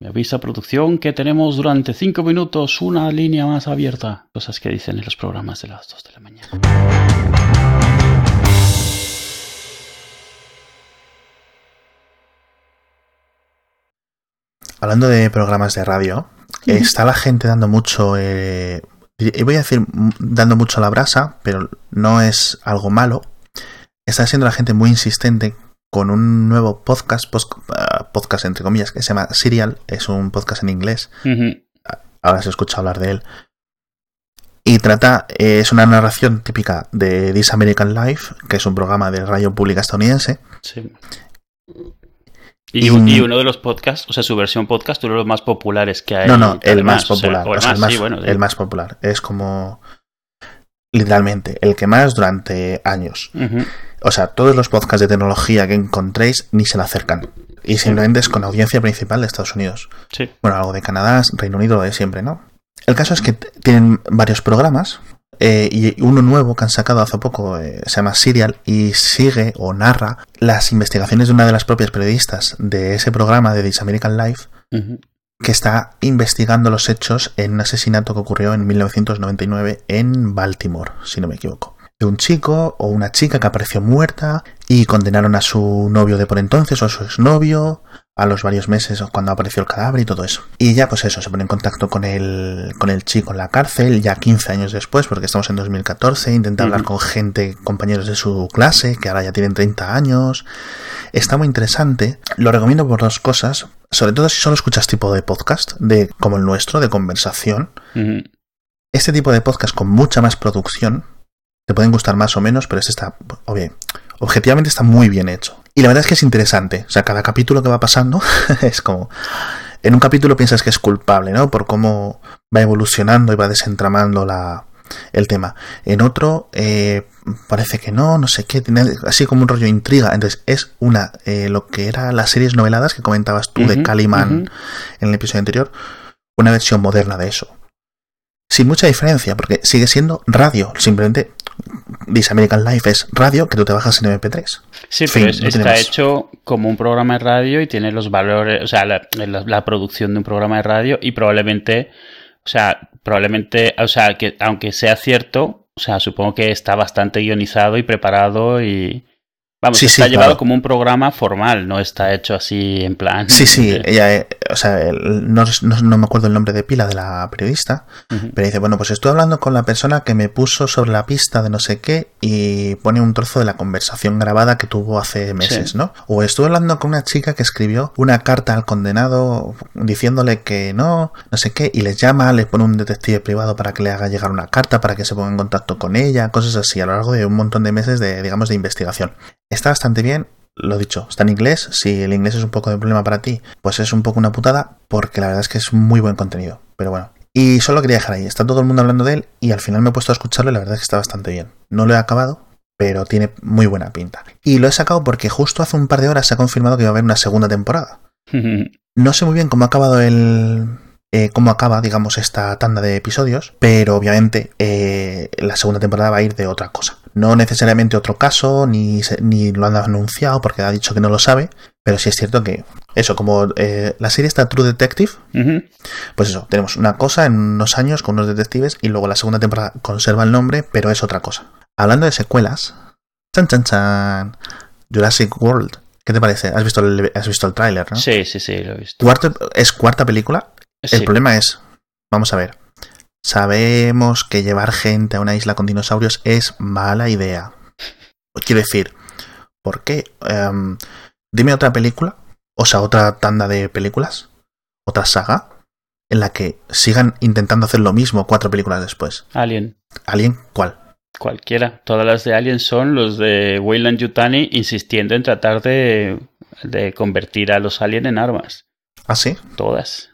Me avisa producción que tenemos durante cinco minutos una línea más abierta. Cosas que dicen en los programas de las 2 de la mañana. Hablando de programas de radio, está la gente dando mucho, eh, voy a decir dando mucho la brasa, pero no es algo malo. Está siendo la gente muy insistente con un nuevo podcast, podcast entre comillas, que se llama Serial, es un podcast en inglés. Ahora se escucha hablar de él. Y trata, eh, es una narración típica de This American Life, que es un programa de radio pública estadounidense. Sí. Y, uno de los podcasts, o sea, su versión podcast, uno de los más populares que hay. No, no, el más popular. el, más, popular. Es como. Literalmente, el que más durante años. O sea, todos los podcasts de tecnología que encontréis ni se le acercan. Y simplemente es con audiencia principal de Estados Unidos. Sí. Bueno, algo de Canadá, Reino Unido, de siempre, ¿no? El caso es que tienen varios programas eh, y uno nuevo que han sacado hace poco eh, se llama Serial y sigue o narra las investigaciones de una de las propias periodistas de ese programa de This American Life que está investigando los hechos en un asesinato que ocurrió en 1999 en Baltimore, si no me equivoco. De un chico o una chica que apareció muerta y condenaron a su novio de por entonces o a su exnovio a los varios meses cuando apareció el cadáver y todo eso. Y ya pues eso, se pone en contacto con el, con el chico en la cárcel, ya 15 años después, porque estamos en 2014, intenta hablar con gente, compañeros de su clase, que ahora ya tienen 30 años. Está muy interesante, lo recomiendo por dos cosas, sobre todo si solo escuchas tipo de podcast, de como el nuestro, de conversación. Este tipo de podcast con mucha más producción, te pueden gustar más o menos, pero este está, obvio, objetivamente está muy bien hecho. Y la verdad es que es interesante. O sea, cada capítulo que va pasando es como. En un capítulo piensas que es culpable, ¿no? Por cómo va evolucionando y va desentramando la, el tema. En otro eh, parece que no, no sé qué, tiene así como un rollo de intriga. Entonces es una, eh, lo que era las series noveladas que comentabas tú de Caliman en el episodio anterior, una versión moderna de eso. Sin mucha diferencia, porque sigue siendo radio, simplemente This American Life es radio que tú te bajas en MP3. Sí, pero está hecho como un programa de radio y tiene los valores, o sea, la, producción de un programa de radio y probablemente, o sea, probablemente, o sea, que aunque sea cierto, o sea, supongo que está bastante guionizado y preparado y, Vamos, está llevado como un programa formal, no está hecho así en plan. Sí, sí, ella, o sea, no, no, me acuerdo el nombre de pila de la periodista, pero dice, bueno, pues estoy hablando con la persona que me puso sobre la pista de no sé qué y pone un trozo de la conversación grabada que tuvo hace meses, ¿no? O estuve hablando con una chica que escribió una carta al condenado diciéndole que no, no sé qué, y les llama, les pone un detective privado para que le haga llegar una carta, para que se ponga en contacto con ella, cosas así, a lo largo de un montón de meses de, digamos, de investigación. Está bastante bien, lo dicho, está en inglés. Si el inglés es un poco de problema para ti, pues es un poco una putada, porque la verdad es que es muy buen contenido. Pero bueno. Y solo quería dejar ahí. Está todo el mundo hablando de él y al final me he puesto a escucharlo y la verdad es que está bastante bien. No lo he acabado, pero tiene muy buena pinta. Y lo he sacado porque justo hace un par de horas se ha confirmado que va a haber una segunda temporada. No sé muy bien cómo ha acabado el, eh, cómo acaba, digamos, esta tanda de episodios, pero obviamente eh, la segunda temporada va a ir de otra cosa. No necesariamente otro caso, ni, ni lo han anunciado porque ha dicho que no lo sabe, pero sí es cierto que eso, como eh, la serie está True Detective, pues eso, tenemos una cosa en unos años con unos detectives y luego la segunda temporada conserva el nombre, pero es otra cosa. Hablando de secuelas, chan chan chan, Jurassic World. ¿Qué te parece? ¿Has visto el, has visto el tráiler, no? Sí, sí, sí, lo he visto. ¿Es cuarta película? El problema es, vamos a ver, Sabemos que llevar gente a una isla con dinosaurios es mala idea. Quiero decir, ¿por qué? Em, dime otra película, o sea, otra tanda de películas, otra saga, en la que sigan intentando hacer lo mismo cuatro películas después. Alien. ¿Alien? ¿Cuál? Cualquiera. Todas las de Alien son los de Weyland Yutani insistiendo en tratar de, de convertir a los aliens en armas. ¿Ah, sí? Todas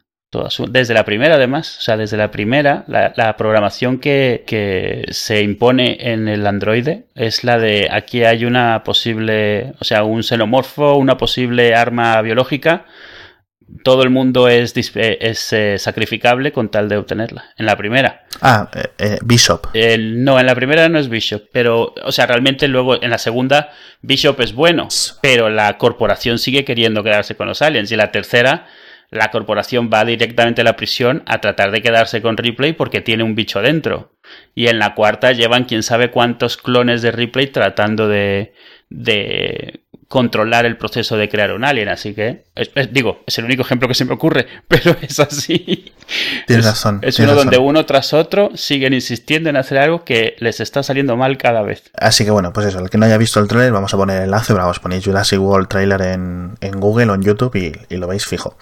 desde la primera además, o sea, desde la primera, la, programación que, que, se impone en el androide es la de aquí hay una posible, o sea, un xenomorfo, una posible arma biológica, todo el mundo es, eh, es eh, sacrificable con tal de obtenerla. En la primera. Ah, eh, Bishop. no, en la primera no es Bishop, pero, o sea, realmente luego en la segunda Bishop es bueno, pero la corporación sigue queriendo quedarse con los aliens y la tercera la corporación va directamente a la prisión a tratar de quedarse con Ripley porque tiene un bicho dentro. Y en la cuarta llevan quién sabe cuántos clones de Ripley tratando de, de controlar el proceso de crear un alien. Así que, digo, es el único ejemplo que se me ocurre, pero es así. Tienes razón. Es uno donde uno tras otro siguen insistiendo en hacer algo que les está saliendo mal cada vez. Así que bueno, pues eso, el que no haya visto el trailer, vamos a poner el enlace, vamos a poner Jurassic World trailer en, Google o en YouTube y, lo veis fijo.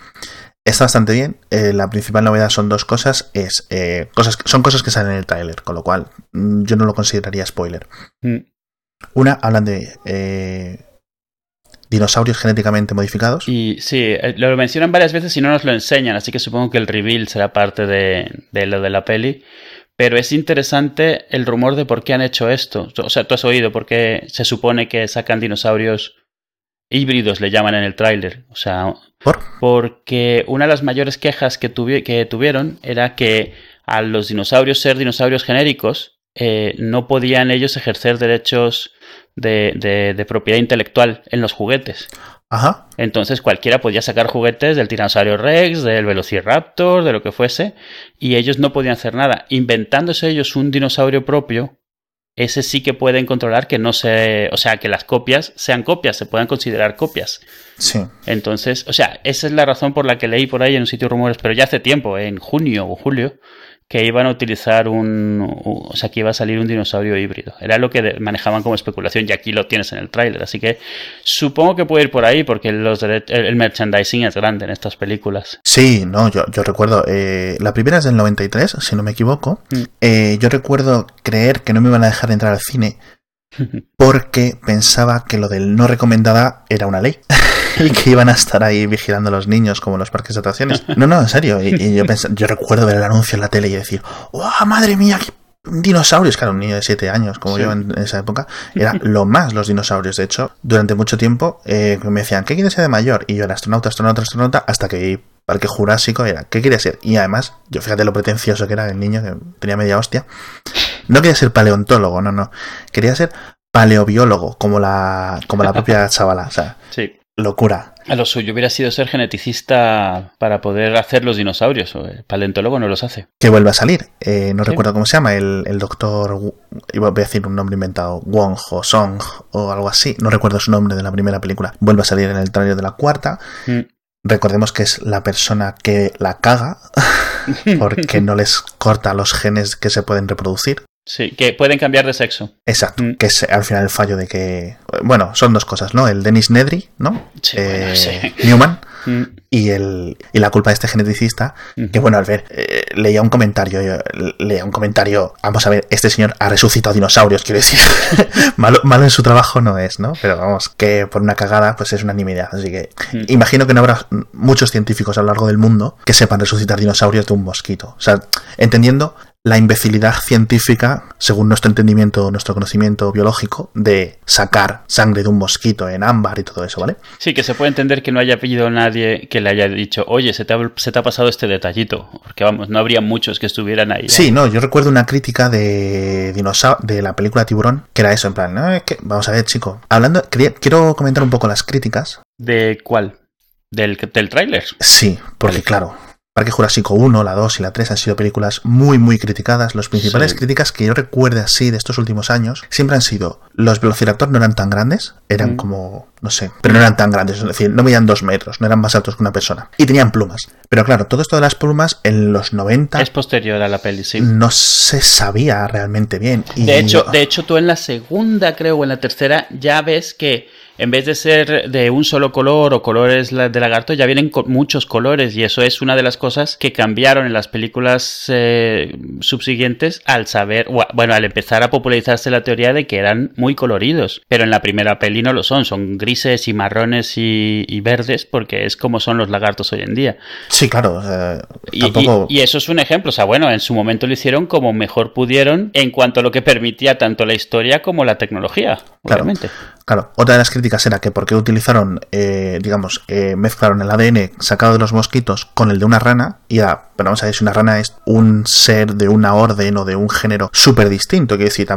Está bastante bien. Eh, la principal novedad son dos cosas. Es eh, cosas son cosas que salen en el trailer, con lo cual mm, yo no lo consideraría spoiler. Mm. Una, hablan de eh, dinosaurios genéticamente modificados. Y sí, eh, lo mencionan varias veces y no nos lo enseñan, así que supongo que el reveal será parte de, lo de la peli. Pero es interesante el rumor de por qué han hecho esto. O sea, tú has oído por qué se supone que sacan dinosaurios híbridos, le llaman en el tráiler. O sea, ¿Por? porque una de las mayores quejas que, que tuvieron era que a los dinosaurios ser dinosaurios genéricos, eh, no podían ellos ejercer derechos de, de, propiedad intelectual en los juguetes. Ajá. Entonces cualquiera podía sacar juguetes del Tiranosaurio Rex, del Velociraptor, de lo que fuese, y ellos no podían hacer nada. Inventándose ellos un dinosaurio propio, ese sí que pueden controlar que no se. O sea, que las copias sean copias, se puedan considerar copias. Sí. Entonces, o sea, esa es la razón por la que leí por ahí en un sitio rumores, pero ya hace tiempo, en junio o julio, que iban a utilizar un, o sea, que iba a salir un dinosaurio híbrido. Era lo que manejaban como especulación y aquí lo tienes en el tráiler. Así que supongo que puede ir por ahí porque los, el merchandising es grande en estas películas. Sí, no, yo, yo recuerdo, eh, la primera es del 93, si no me equivoco. Mm. Eh, yo recuerdo creer que no me iban a dejar entrar al cine porque pensaba que lo del no recomendada era una ley. y que iban a estar ahí vigilando a los niños como en los parques de atracciones. No, no, en serio. Y, yo, yo recuerdo ver el anuncio en la tele y decir, ¡oh, madre mía! Qué dinosaurios, claro, un niño de 7 años como yo en, esa época, era lo más los dinosaurios. De hecho, durante mucho tiempo eh, me decían, ¿qué quieres ser de mayor? Y yo era astronauta, astronauta, astronauta, hasta que vi Parque Jurásico, era, ¿qué quería ser? Y además, yo fíjate lo pretencioso que era el niño, que tenía media hostia. No quería ser paleontólogo, no, no. Quería ser paleobiólogo, como la, como la propia chavala. O sea, sí locura. A lo suyo hubiera sido ser geneticista para poder hacer los dinosaurios. El paleontólogo no los hace. Que vuelve a salir. Eh, no recuerdo cómo se llama. El, doctor. Iba a decir un nombre inventado. Wong o Song o algo así. No recuerdo su nombre de la primera película. Vuelve a salir en el trailer de la cuarta. Mm. Recordemos que es la persona que la caga porque no les corta los genes que se pueden reproducir. Sí, que pueden cambiar de sexo. Exacto, mm. que es al final el fallo de que... Bueno, son dos cosas, ¿no? El Dennis Nedry, ¿no? Sí, eh, Newman. Mm. Y, el, y la culpa de este geneticista, que bueno, al ver, eh, leía un comentario, leía un comentario, vamos a ver, este señor ha resucitado dinosaurios, quiero decir, malo, malo, en su trabajo no es, ¿no? Pero vamos, que por una cagada, pues es una nimiedad, así que mm. imagino que no habrá muchos científicos a lo largo del mundo que sepan resucitar dinosaurios de un mosquito, o sea, entendiendo la imbecilidad científica, según nuestro entendimiento, nuestro conocimiento biológico, de sacar sangre de un mosquito en ámbar y todo eso, ¿vale? Sí, que se puede entender que no haya pedido nadie que le haya dicho, oye, se te ha, pasado este detallito, porque vamos, no habría muchos que estuvieran ahí. Sí, no, yo recuerdo una crítica de de la película Tiburón, que era eso, en plan, no, es que, vamos a ver, chico, hablando, quiero comentar un poco las críticas. ¿De cuál? ¿Del, del tráiler? Sí, porque claro Parque Jurásico 1, la 2 y la 3 han sido películas muy muy criticadas. Las principales críticas que yo recuerde así de estos últimos años siempre han sido los Velociraptor no eran tan grandes, eran mm. como, no sé, pero no eran tan grandes, es decir, no medían dos metros, no eran más altos que una persona. Y tenían plumas. Pero claro, todo esto de las plumas en los 90... Es posterior a la peli, sí. No se sabía realmente bien. De, hecho, de hecho, tú en la segunda, creo, o en la tercera, ya ves que en vez de ser de un solo color o colores de lagarto, ya vienen con muchos colores y eso es una de las cosas que cambiaron en las películas eh, subsiguientes al saber, bueno, al empezar a popularizarse la teoría de que eran muy coloridos, pero en la primera peli no lo son, son grises y marrones y, verdes porque es como son los lagartos hoy en día. Sí, claro. y, eso es un ejemplo, o sea, bueno, en su momento lo hicieron como mejor pudieron en cuanto a lo que permitía tanto la historia como la tecnología, obviamente. Claro, otra de las críticas era que porque utilizaron, eh, digamos, eh, mezclaron el ADN sacado de los mosquitos con el de una rana, y ya, pero vamos a ver si una rana es un ser de una orden o de un género súper distinto, quiere decir,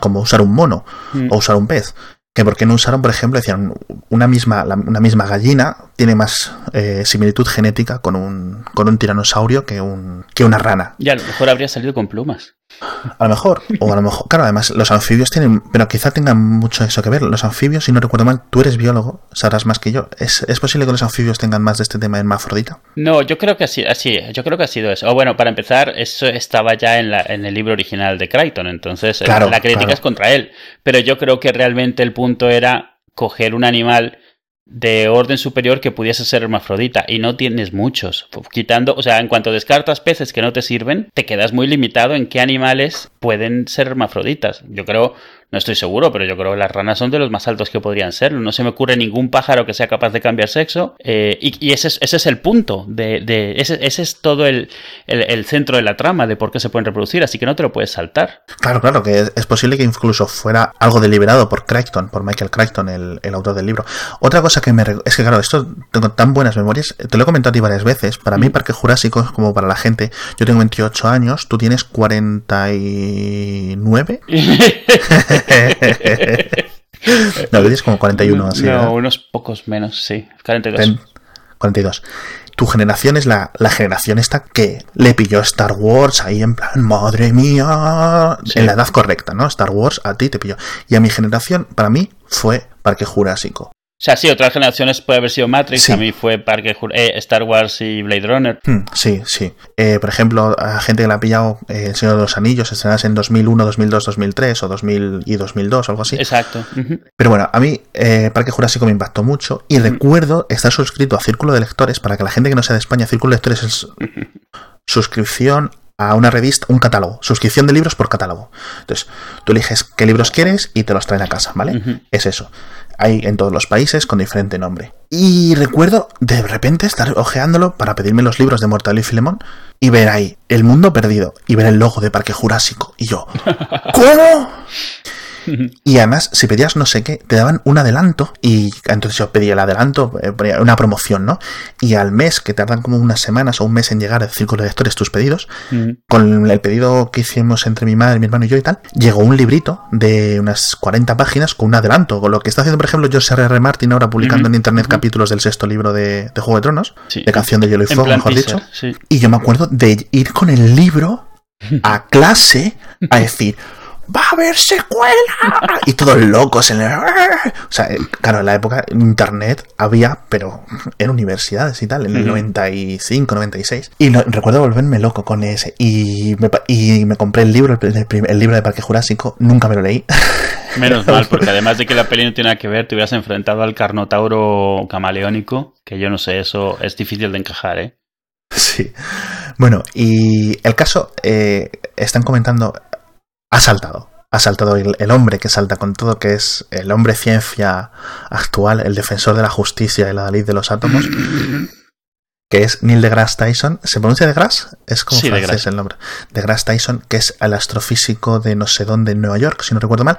como usar un mono mm. o usar un pez. Que por qué no usaron, por ejemplo, decían, una misma, una misma gallina tiene más eh, similitud genética con un, con un tiranosaurio que, un, que una rana. Y a lo mejor habría salido con plumas. A lo mejor, o a lo mejor, claro, además los anfibios tienen, pero quizá tengan mucho eso que ver. Los anfibios, si no recuerdo mal, tú eres biólogo, sabrás más que yo. ¿Es, posible que los anfibios tengan más de este tema en Mafrodita? No, yo creo que así, así, yo creo que ha sido eso. O bueno, para empezar, eso estaba ya en, la, en el libro original de Crichton, entonces la crítica es contra él. Pero yo creo que realmente el punto era coger un animal de orden superior que pudiese ser hermafrodita y no tienes muchos. Quitando, o sea, en cuanto descartas peces que no te sirven, te quedas muy limitado en qué animales pueden ser hermafroditas. Yo creo no estoy seguro, pero yo creo que las ranas son de los más altos que podrían ser. No se me ocurre ningún pájaro que sea capaz de cambiar sexo. Eh, y, ese, es, ese, es, el punto. De, ese, es todo el, centro de la trama de por qué se pueden reproducir. Así que no te lo puedes saltar. Claro, claro, que es, posible que incluso fuera algo deliberado por Crichton, por Michael Crichton, el, autor del libro. Otra cosa que me. Es que, claro, esto tengo tan buenas memorias. Te lo he comentado a ti varias veces. Para mí, mm. Parque Jurásico es como para la gente. Yo tengo 28 años, tú tienes 49. no, lo dices como 41 así. No, unos pocos menos, sí. 42. 42 tu generación es la, generación esta que le pilló Star Wars ahí en plan, madre mía, en la edad correcta, ¿no? Star Wars a ti te pilló. Y a mi generación, para mí, fue Parque Jurásico. O sea, sí, otras generaciones puede haber sido Matrix, a mí fue Parque eh, Star Wars y Blade Runner. Hmm, sí, sí. Eh, por ejemplo, a gente que la ha pillado eh, El Señor de los Anillos, estrenas en 2001, 2002, 2003 o 2000 y 2002, algo así. Exacto. Pero bueno, a mí Parque Jurásico me impactó mucho y recuerdo estar suscrito a Círculo de Lectores, para que la gente que no sea de España, Círculo de Lectores es suscripción a una revista, un catálogo, suscripción de libros por catálogo. Entonces, tú eliges qué libros quieres y te los traen a casa, ¿vale? Es eso. Hay en todos los países con diferente nombre. Y recuerdo de repente estar ojeándolo para pedirme los libros de Mortal y Filemón y ver ahí El Mundo Perdido y ver el logo de Parque Jurásico. Y yo, ¿cómo? Y además, si pedías no sé qué, te daban un adelanto. Y entonces yo pedía el adelanto, eh, una promoción, ¿no? Y al mes, que tardan como unas semanas o un mes en llegar al círculo de lectores tus pedidos, con el pedido que hicimos entre mi madre, mi hermano y yo y tal, llegó un librito de unas 40 páginas con un adelanto. Con lo que está haciendo, por ejemplo, George R. R. Martin ahora publicando en internet capítulos del sexto libro de, Juego de Tronos, de Canción de Hielo y Fuego, mejor dicho. Y yo me acuerdo de ir con el libro a clase a decir ¡Va a haber secuela! Y todos locos en el... O sea, eh, claro, en la época internet había, pero en universidades y tal, en el 95, 96. Y recuerdo volverme loco con ese. Y me, y me compré el libro, el, libro de Parque Jurásico, nunca me lo leí. Menos mal, porque además de que la peli no tiene nada que ver, te hubieras enfrentado al Carnotauro camaleónico, que yo no sé, eso es difícil de encajar, ¿eh? Sí. Bueno, y el caso, eh, están comentando, ha saltado. Ha saltado el, hombre que salta con todo, que es el hombre ciencia actual, el defensor de la justicia y la ley de los átomos. que es Neil deGrasse Tyson. ¿Se pronuncia deGrasse? Es como francés el nombre. deGrasse Tyson, que es el astrofísico de no sé dónde en Nueva York, si no recuerdo mal.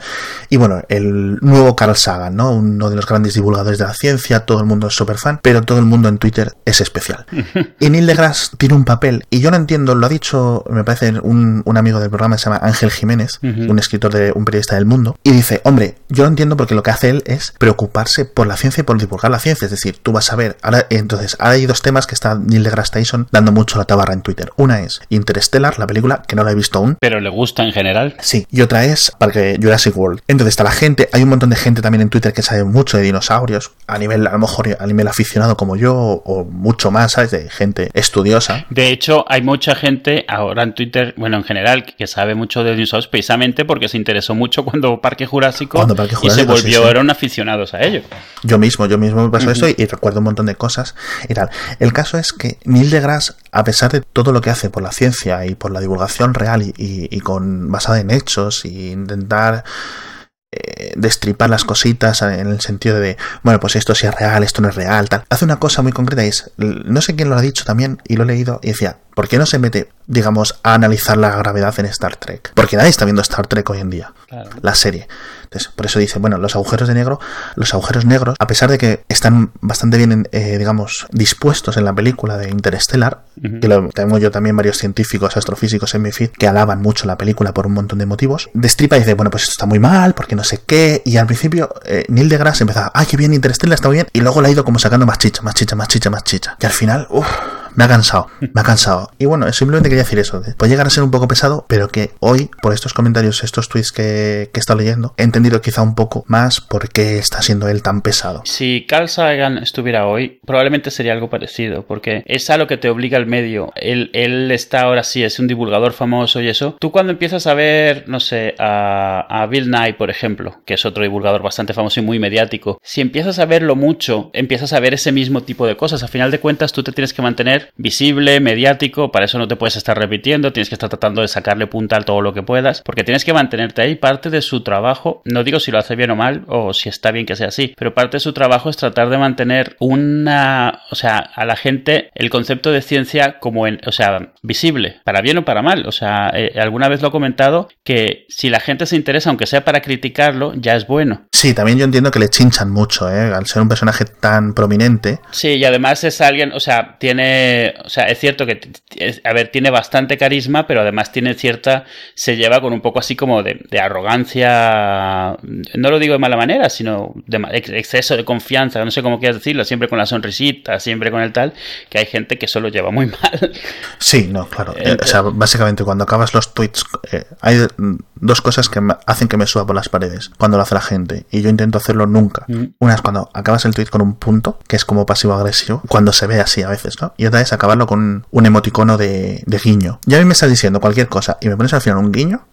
Y bueno, el nuevo Carl Sagan, ¿no? Uno de los grandes divulgadores de la ciencia, todo el mundo es súper fan, pero todo el mundo en Twitter es especial. y Neil deGrasse tiene un papel, y yo no entiendo, lo ha dicho, me parece, un, amigo del programa, se llama Ángel Jiménez, un escritor de un periodista del mundo, y dice, hombre, yo lo entiendo porque lo que hace él es preocuparse por la ciencia y por divulgar la ciencia. Es decir, tú vas a ver, ahora, entonces, ahora hay dos temas que está Neil deGrasse Tyson dando mucho la tabarra en Twitter. Una es Interstellar, la película, que no la he visto aún. ¿Pero le gusta en general? Sí. Y otra es Parque Jurassic World. Entonces está la gente, hay un montón de gente también en Twitter que sabe mucho de dinosaurios, a nivel, a lo mejor a nivel aficionado como yo, o mucho más, ¿sabes? De gente estudiosa. De hecho, hay mucha gente ahora en Twitter, bueno, en general, que sabe mucho de dinosaurios precisamente porque se interesó mucho cuando Parque Jurásico, y se volvieron aficionados a ello. Yo mismo, yo mismo me pasó eso y, y recuerdo un montón de cosas y tal. El caso es que Neil deGrasse, a pesar de todo lo que hace por la ciencia y por la divulgación real y, con basada en hechos y intentar eh, destripar las cositas en el sentido de, bueno, pues esto sí es real, esto no es real, tal. Hace una cosa muy concreta y es, no sé quién lo ha dicho también y lo he leído y decía, ¿Por qué no se mete, digamos, a analizar la gravedad en Star Trek? Porque nadie está viendo Star Trek hoy en día, la serie. Entonces, por eso dice, bueno, los agujeros de negro, los agujeros negros, a pesar de que están bastante bien, eh, digamos, dispuestos en la película de Interstellar, que lo tengo yo también varios científicos, astrofísicos en mi feed, que alaban mucho la película por un montón de motivos, destripa y dice, bueno, pues esto está muy mal, porque no sé qué, y al principio eh, Neil deGrasse empezaba, ay, qué bien Interstellar, está muy bien, y luego le ha ido como sacando más chicha, más chicha, más chicha, más chicha. Y al final, uff me ha cansado, me ha cansado. Y bueno, simplemente quería decir eso. Puede llegar a ser un poco pesado, pero que hoy, por estos comentarios, estos tweets que, que he estado leyendo, he entendido quizá un poco más por qué está siendo él tan pesado. Si Carl Sagan estuviera hoy, probablemente sería algo parecido, porque es a lo que te obliga el medio. Él, él está ahora sí, es un divulgador famoso y eso. Tú cuando empiezas a ver, no sé, a, a Bill Nye, por ejemplo, que es otro divulgador bastante famoso y muy mediático, si empiezas a verlo mucho, empiezas a ver ese mismo tipo de cosas. A final de cuentas, tú te tienes que mantener visible, mediático, para eso no te puedes estar repitiendo, tienes que estar tratando de sacarle punta a todo lo que puedas, porque tienes que mantenerte ahí. Parte de su trabajo, no digo si lo hace bien o mal, o si está bien que sea así, pero parte de su trabajo es tratar de mantener una, o sea, a la gente el concepto de ciencia como en, o sea, visible, para bien o para mal. O sea, eh, alguna vez lo he comentado que si la gente se interesa, aunque sea para criticarlo, ya es bueno. Sí, también yo entiendo que le chinchan mucho, ¿eh? Al ser un personaje tan prominente. Sí, y además es alguien, o sea, tiene, o sea, es cierto que, a ver, tiene bastante carisma, pero además tiene cierta, se lleva con un poco así como de, arrogancia, no lo digo de mala manera, sino de exceso de confianza, no sé cómo quieras decirlo, siempre con la sonrisita, siempre con el tal, que hay gente que solo lleva muy mal. Sí, no, claro. Eh, o sea, básicamente cuando acabas los tweets, eh, hay dos cosas que hacen que me suba por las paredes cuando lo hace la gente y yo intento hacerlo nunca. Mm. Una es cuando acabas el tweet con un punto, que es como pasivo-agresivo, cuando se ve así a veces, ¿no? Y otra es acabarlo con un emoticono de, de guiño. Ya a mí me estás diciendo cualquier cosa y me pones al final un guiño,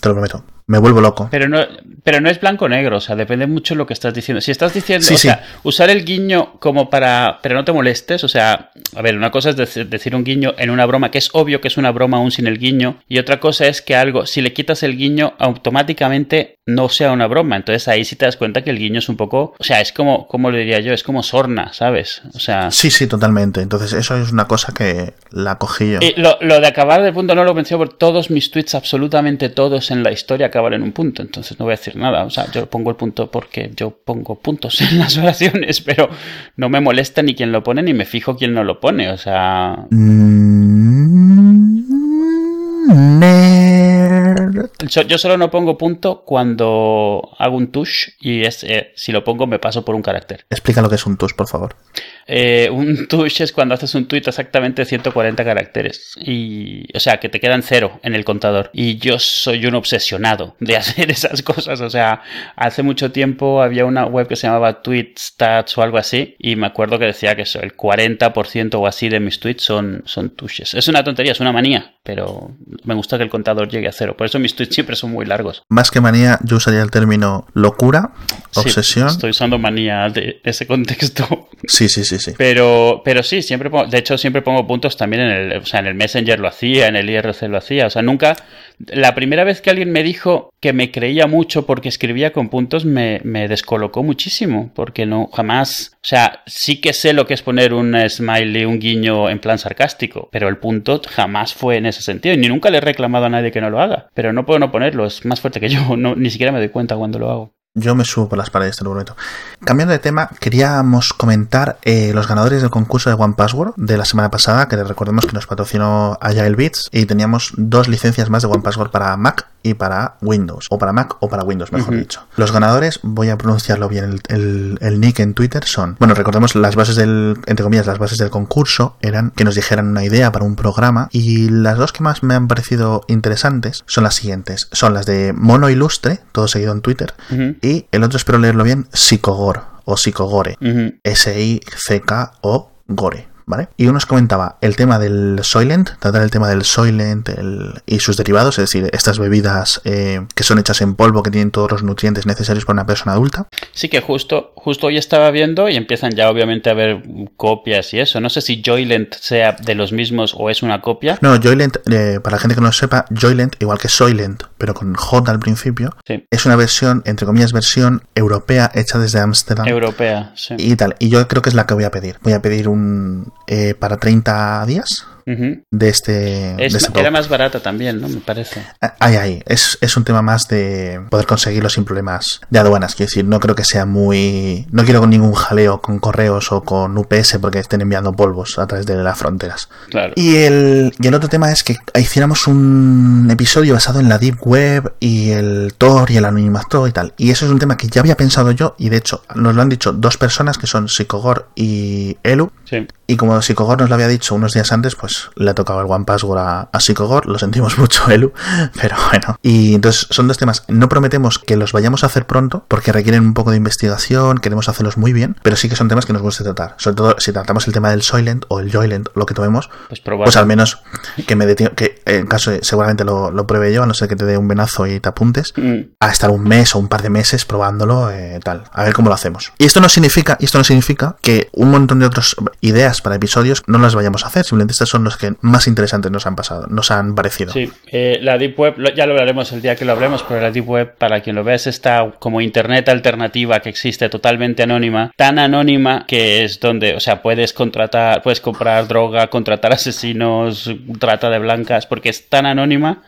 te lo prometo me vuelvo loco. Pero no, pero no es blanco-negro, o sea, depende mucho de lo que estás diciendo. Si estás diciendo, o sea, usar el guiño como para, pero no te molestes, o sea, a ver, una cosa es decir un guiño en una broma, que es obvio que es una broma aún sin el guiño, y otra cosa es que algo, si le quitas el guiño, automáticamente no sea una broma. Entonces ahí sí te das cuenta que el guiño es un poco, o sea, es como, como lo diría yo, es como sorna, ¿sabes? O sea... Sí, sí, totalmente. Entonces eso es una cosa que la cogí yo. Y lo, lo de acabar de punto no lo pensé por todos mis tweets, absolutamente todos en la historia acabar en un punto, entonces no voy a decir nada. O sea, yo pongo el punto porque yo pongo puntos en las oraciones, pero no me molesta ni quien lo pone ni me fijo quién no lo pone. O sea. Yo, solo no pongo punto cuando hago un tush y es, eh, si lo pongo me paso por un carácter. Explica lo que es un tush, por favor. Eh, un tush es cuando haces un tweet exactamente 140 caracteres. Y, o sea, que te quedan cero en el contador. Y yo soy un obsesionado de hacer esas cosas. O sea, hace mucho tiempo había una web que se llamaba Tweetstats o algo así. Y me acuerdo que decía que eso, el 40% o así de mis tweets son, son tushes. Es una tontería, es una manía. Pero me gusta que el contador llegue a cero. Por eso mis tweets siempre son muy largos. Más que manía, yo usaría el término locura, obsesión. estoy usando manía de ese contexto. Sí, sí, sí. Pero, pero sí, siempre de hecho siempre pongo puntos también en el, o sea, en el Messenger lo hacía, en el IRC lo hacía, o sea, nunca, la primera vez que alguien me dijo que me creía mucho porque escribía con puntos me, me descolocó muchísimo, porque no, jamás, o sea, sí que sé lo que es poner un smiley, un guiño en plan sarcástico, pero el punto jamás fue en ese sentido, ni nunca le he reclamado a nadie que no lo haga, pero no puedo no ponerlo, es más fuerte que yo, ni siquiera me doy cuenta cuando lo hago. Yo me subo por las paredes, te lo prometo. Cambiando de tema, queríamos comentar eh, los ganadores del concurso de One Password de la semana pasada, que recordemos que nos patrocinó Agile Beats, y teníamos dos licencias más de One Password para Mac y para Windows, o para Mac o para Windows, mejor dicho. Los ganadores, voy a pronunciarlo bien, el, nick en Twitter son, bueno, recordemos las bases del, entre comillas, las bases del concurso eran que nos dijeran una idea para un programa, y las dos que más me han parecido interesantes son las siguientes, son las de Mono Ilustre, todo seguido en Twitter, y el otro, espero leerlo bien, Psicogor o Psicogore. S-I-C-K-O Gore. ¿Vale? Y uno nos comentaba el tema del Soylent, tratar el tema del Soylent y sus derivados, es decir, estas bebidas eh, que son hechas en polvo, que tienen todos los nutrientes necesarios para una persona adulta. Sí, que justo, justo hoy estaba viendo y empiezan ya obviamente a ver copias y eso. No sé si Joylent sea de los mismos o es una copia. No, Joylent, eh, para la gente que no lo sepa, Joylent, igual que Soylent, pero con J al principio, es una versión, entre comillas, versión europea hecha desde Ámsterdam. Europea, sí. Y tal. Y yo creo que es la que voy a pedir. Voy a pedir un, eh, para 30 días de este. Es, de este era más barata también, ¿no? Me parece. Ay, ay. Es, es, un tema más de poder conseguirlo sin problemas de aduanas. Quiero decir, no creo que sea muy. No quiero con ningún jaleo con correos o con UPS porque estén enviando polvos a través de las fronteras. Claro. Y el, y el otro tema es que hiciéramos un episodio basado en la Deep Web y el Tor y el anonimato y tal. Y eso es un tema que ya había pensado yo y de hecho nos lo han dicho dos personas que son Psicogor y Elu. Sí. Y como Psicogor nos lo había dicho unos días antes, pues le ha tocado el One Password a, a Psicogor. Lo sentimos mucho, Elu. Pero bueno. Y entonces son dos temas. No prometemos que los vayamos a hacer pronto porque requieren un poco de investigación. Queremos hacerlos muy bien. Pero sí que son temas que nos gusta tratar. Sobre todo si tratamos el tema del Soylent o el Joylent, lo que tomemos. Pues, pues al menos que me dé que en caso seguramente lo, lo, pruebe yo, a no ser que te dé un venazo y te apuntes, mm. a estar un mes o un par de meses probándolo, eh, tal. A ver cómo lo hacemos. Y esto no significa, y esto no significa que un montón de otras ideas para episodios no las vayamos a hacer. Simplemente estos son los que más interesantes nos han pasado, nos han parecido. Sí, eh, la Deep Web, ya lo hablaremos el día que lo hablemos, pero la Deep Web, para quien lo vea, es esta como internet alternativa que existe totalmente anónima, tan anónima que es donde, o sea, puedes contratar, puedes comprar droga, contratar asesinos, trata de blancas, porque es tan anónima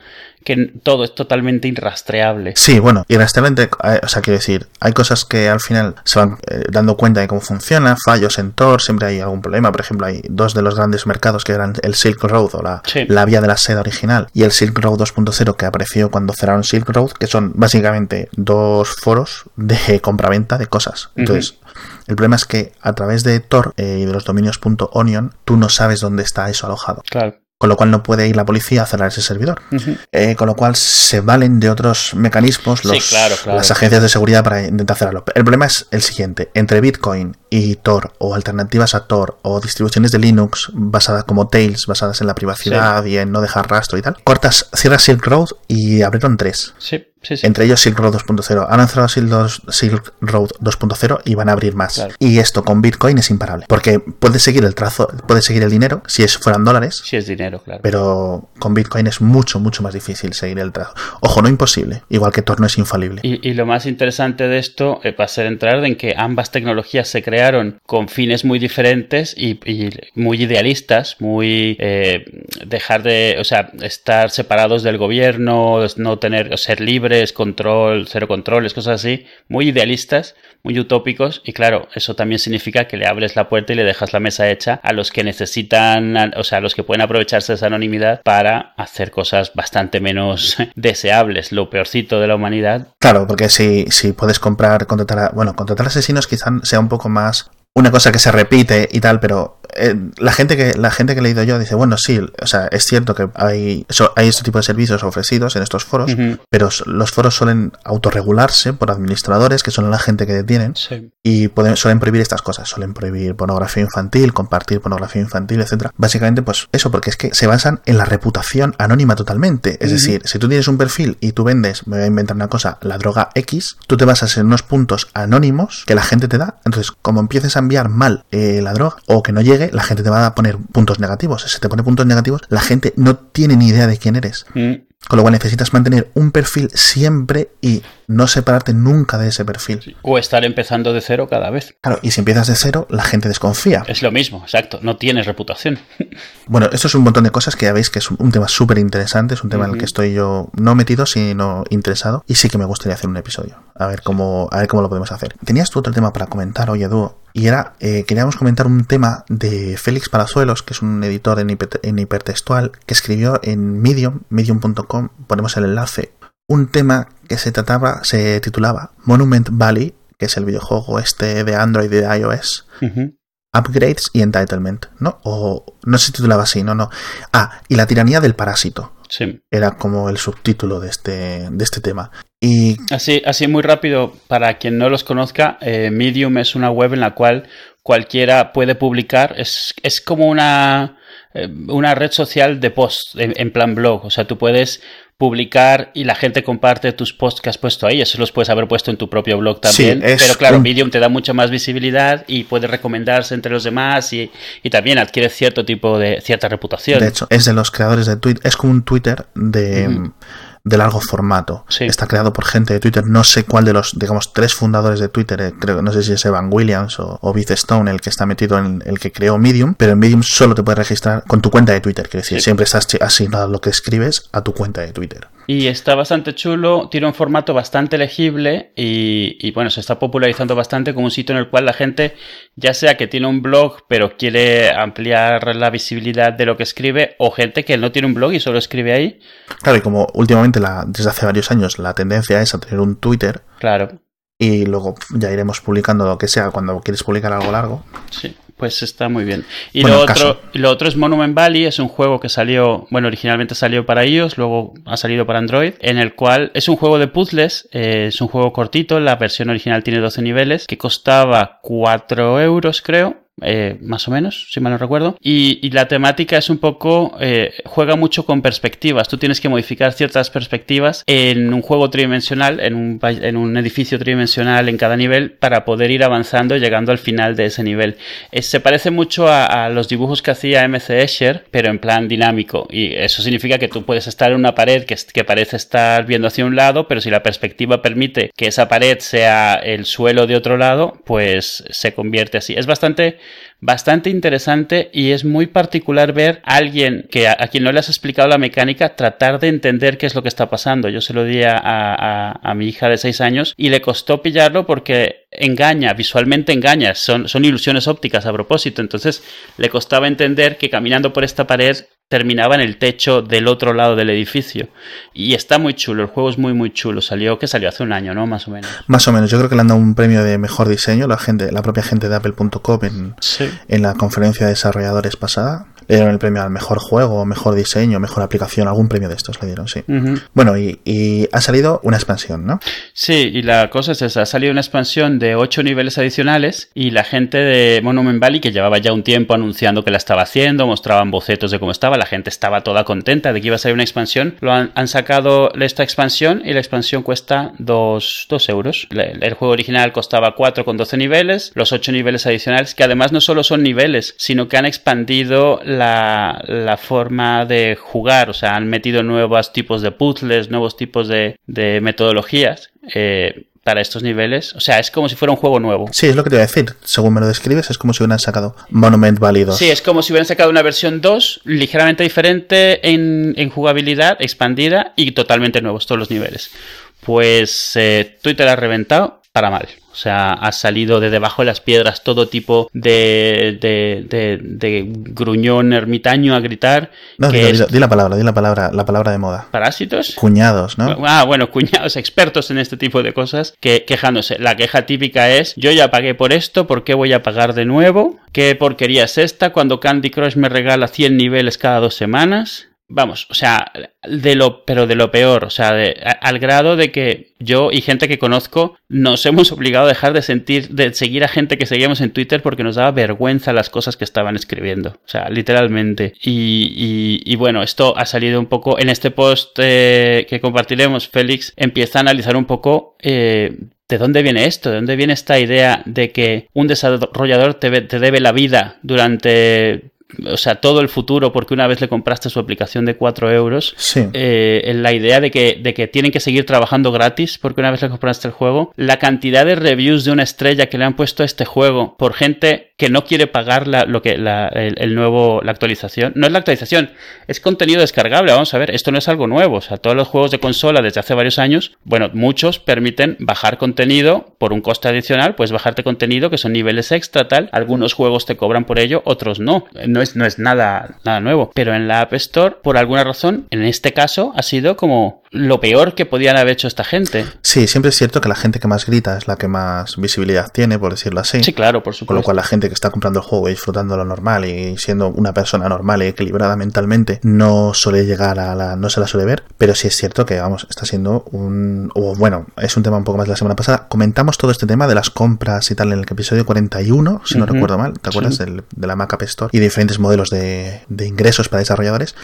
que todo es totalmente irrastreable. Sí, bueno, irrastreable, o sea, quiero decir, hay cosas que al final se van eh, dando cuenta de cómo funciona, fallos en Tor, siempre hay algún problema. Por ejemplo, hay dos de los grandes mercados que eran el Silk Road o la, sí. la vía de la seda original y el Silk Road 2.0 que apareció cuando cerraron Silk Road, que son básicamente dos foros de compraventa de cosas. Entonces, uh -huh. el problema es que a través de Tor eh, y de los dominios .onion, tú no sabes dónde está eso alojado. Claro con lo cual no puede ir la policía a cerrar ese servidor. Uh -huh. eh, con lo cual se valen de otros mecanismos los, sí, claro, claro. las agencias de seguridad para intentar cerrarlo. El problema es el siguiente, entre Bitcoin y Tor o alternativas a Tor o distribuciones de Linux basadas como Tails, basadas en la privacidad sí. y en no dejar rastro y tal, cortas, cierras Silk Road y abrieron tres. Sí. Sí, sí. Entre ellos Silk Road 2.0. Han lanzado Silk Road 2.0 y van a abrir más. Claro. Y esto con Bitcoin es imparable. Porque puedes seguir el trazo, puedes seguir el dinero si es, fueran dólares. Si es dinero, claro. Pero con Bitcoin es mucho, mucho más difícil seguir el trazo. Ojo, no imposible. Igual que Tor no es infalible. Y, y lo más interesante de esto eh, va a ser entrar en que ambas tecnologías se crearon con fines muy diferentes y, y muy idealistas, muy eh, dejar de, o sea, estar separados del gobierno, no tener, o ser libres, control, cero controles, cosas así, muy idealistas, muy utópicos y claro, eso también significa que le abres la puerta y le dejas la mesa hecha a los que necesitan, o sea, a los que pueden aprovecharse de esa anonimidad para hacer cosas bastante menos deseables, lo peorcito de la humanidad. Claro, porque si, si puedes comprar, contratar, a, bueno, contratar asesinos quizá sea un poco más una cosa que se repite y tal, pero eh, la gente que la gente que he leído yo dice, bueno, sí, o sea, es cierto que hay, so, hay este tipo de servicios ofrecidos en estos foros, Uh -huh. pero los foros suelen autorregularse por administradores, que son la gente que detienen, Sí. y pueden, suelen prohibir estas cosas, suelen prohibir pornografía infantil, compartir pornografía infantil, etcétera. Básicamente, pues eso, porque es que se basan en la reputación anónima totalmente. Es decir, si tú tienes un perfil y tú vendes, me voy a inventar una cosa, la droga X, tú te basas en unos puntos anónimos que la gente te da. Entonces, como empieces a enviar mal eh, la droga o que no llegue, la gente te va a poner puntos negativos. Si te pone puntos negativos, la gente no tiene ni idea de quién eres. Mm. Con lo cual necesitas mantener un perfil siempre y no separarte nunca de ese perfil. O estar empezando de cero cada vez. Claro, y si empiezas de cero, la gente desconfía. Es lo mismo, exacto. No tienes reputación. Bueno, esto es un montón de cosas que ya veis que es un, tema súper interesante, es un tema en el que estoy yo no metido, sino interesado, y sí que me gustaría hacer un episodio, a ver cómo, a ver cómo lo podemos hacer. Tenías tú otro tema para comentar, oye, Dúo, y era, eh, queríamos comentar un tema de Félix Palazuelos, que es un editor en, hiper- en hipertextual, que escribió en Medium, medium.com, ponemos el enlace, un tema que se trataba, se titulaba Monument Valley, que es el videojuego este de Android y de iOS. Upgrades y Entitlement, ¿no? O no se titulaba así, no, no. Ah, y la tiranía del parásito. Sí. Era como el subtítulo de este, de este tema. Y Así, así muy rápido, para quien no los conozca, eh, Medium es una web en la cual cualquiera puede publicar. Es, es como una, una red social de posts en, en plan blog. O sea, tú puedes publicar y la gente comparte tus posts que has puesto ahí. Eso los puedes haber puesto en tu propio blog también. Sí, Pero claro, un- Medium te da mucha más visibilidad y puede recomendarse entre los demás y, y también adquiere cierto tipo de cierta reputación. de hecho, es de los creadores de Twitter. Es como un Twitter de. De largo formato. Sí. Está creado por gente de Twitter. No sé cuál de los, digamos, tres fundadores de Twitter, eh, creo, no sé si es Evan Williams o, o Beth Stone el que está metido en el que creó Medium, pero en Medium solo te puedes registrar con tu cuenta de Twitter. Quiere decir, Sí. siempre estás asignado lo que escribes a tu cuenta de Twitter. Y está bastante chulo, tiene un formato bastante legible y, y, bueno, se está popularizando bastante como un sitio en el cual la gente, ya sea que tiene un blog pero quiere ampliar la visibilidad de lo que escribe, o gente que no tiene un blog y solo escribe ahí, Claro, y como últimamente, la, desde hace varios años, la tendencia es a tener un Twitter claro, y luego ya iremos publicando lo que sea cuando quieres publicar algo largo. sí, pues está muy bien. Y Bueno, lo, otro, caso. lo otro es Monument Valley, es un juego que salió, bueno, originalmente salió para iOS, luego ha salido para Android, en el cual es un juego de puzzles, eh, es un juego cortito, la versión original tiene 12 niveles, que costaba 4 euros creo, eh, más o menos, si mal no recuerdo. Y, la temática es un poco, eh, juega mucho con perspectivas. Tú tienes que modificar ciertas perspectivas en un juego tridimensional, en un, en un edificio tridimensional en cada nivel, para poder ir avanzando, llegando al final de ese nivel. Eh, se parece mucho a, los dibujos que hacía MC Escher, pero en plan dinámico. Y eso significa que tú puedes estar en una pared que, que parece estar viendo hacia un lado, pero si la perspectiva permite que esa pared sea el suelo de otro lado, pues se convierte así. Es bastante bastante interesante y es muy particular ver a alguien que a, quien no le has explicado la mecánica tratar de entender qué es lo que está pasando. Yo se lo di a, a- a mi hija de 6 años y le costó pillarlo porque engaña, visualmente engaña, son, son ilusiones ópticas a propósito. Entonces le costaba entender que caminando por esta pared terminaba en el techo del otro lado del edificio. Y está muy chulo, el juego es muy muy chulo. Salió, que salió hace un año, ¿no? Más o menos. Más o menos, yo creo que le han dado un premio de mejor diseño, la gente, la propia gente de Apple.com en, Sí. en la conferencia de desarrolladores pasada. Le dieron el premio al mejor juego, mejor diseño, mejor aplicación, algún premio de estos le dieron, sí. Bueno, y, y ha salido una expansión, ¿no? Sí, y la cosa es esa, ha salido una expansión de 8 niveles adicionales y la gente de Monument Valley, que llevaba ya un tiempo anunciando que la estaba haciendo, mostraban bocetos de cómo estaba, la gente estaba toda contenta de que iba a salir una expansión, lo han, han sacado esta expansión y la expansión cuesta 2, euros. Le- El, juego original costaba 4 con 12 niveles, los 8 niveles adicionales, que además no solo son niveles, sino que han expandido la, la forma de jugar, o sea, han metido nuevos tipos de puzzles, nuevos tipos de, de metodologías. eh, para estos niveles, o sea, es como si fuera un juego nuevo. Sí, es lo que te iba a decir. Según me lo describes, es como si hubieran sacado Monument 2. Sí, es como si hubieran sacado una versión 2 ligeramente diferente en, en jugabilidad, expandida y totalmente nuevos todos los niveles. Pues eh, Twitter ha reventado para mal. O sea, ha salido de debajo de las piedras todo tipo de, de, de, de gruñón ermitaño a gritar. No, que di, es di- di la palabra, di la palabra, la palabra de moda. parásitos. Cuñados, ¿no? Ah, bueno, cuñados expertos en este tipo de cosas que quejándose. La queja típica es, yo ya pagué por esto, ¿por qué voy a pagar de nuevo? ¿Qué porquería es esta cuando Candy Crush me regala 100 niveles cada dos semanas? Vamos, o sea, de lo, pero de lo peor, o sea, al grado de que yo y gente que conozco nos hemos obligado a dejar de sentir, de seguir a gente que seguíamos en Twitter porque nos daba vergüenza las cosas que estaban escribiendo, o sea, literalmente. Y, bueno, esto ha salido un poco en este post eh, que compartiremos. Félix empieza a analizar un poco eh, ¿De dónde viene esto? ¿De dónde viene esta idea de que un desarrollador te debe la vida durante, o sea, todo el futuro porque una vez le compraste su aplicación de 4 euros? Sí. eh, la idea de que, de que tienen que seguir trabajando gratis porque una vez le compraste el juego, la cantidad de reviews de una estrella que le han puesto a este juego por gente que no quiere pagar la, lo que, la, el, el nuevo, la actualización. No es la actualización, es contenido descargable. Vamos a ver, esto no es algo nuevo. O sea, todos los juegos de consola desde hace varios años, bueno, muchos permiten bajar contenido por un coste adicional, pues bajarte contenido que son niveles extra, tal. Algunos juegos te cobran por ello, otros no. No es, no es nada, nada nuevo. Pero en la App Store, por alguna razón, en este caso, ha sido como lo peor que podían haber hecho esta gente. Sí, siempre es cierto que la gente que más grita es la que más visibilidad tiene, por decirlo así. Sí, claro, por Con lo supuesto. cual la gente que está comprando el juego y disfrutando lo normal y siendo una persona normal y equilibrada mentalmente no suele llegar a la... no se la suele ver, pero sí es cierto que vamos, está siendo un... o bueno, es un tema un poco más de la semana pasada. Comentamos todo este tema de las compras y tal en el episodio 41, si no Ujú, recuerdo mal, ¿te acuerdas? sí. Del- de la Mac App Store y diferentes modelos de, de ingresos para desarrolladores.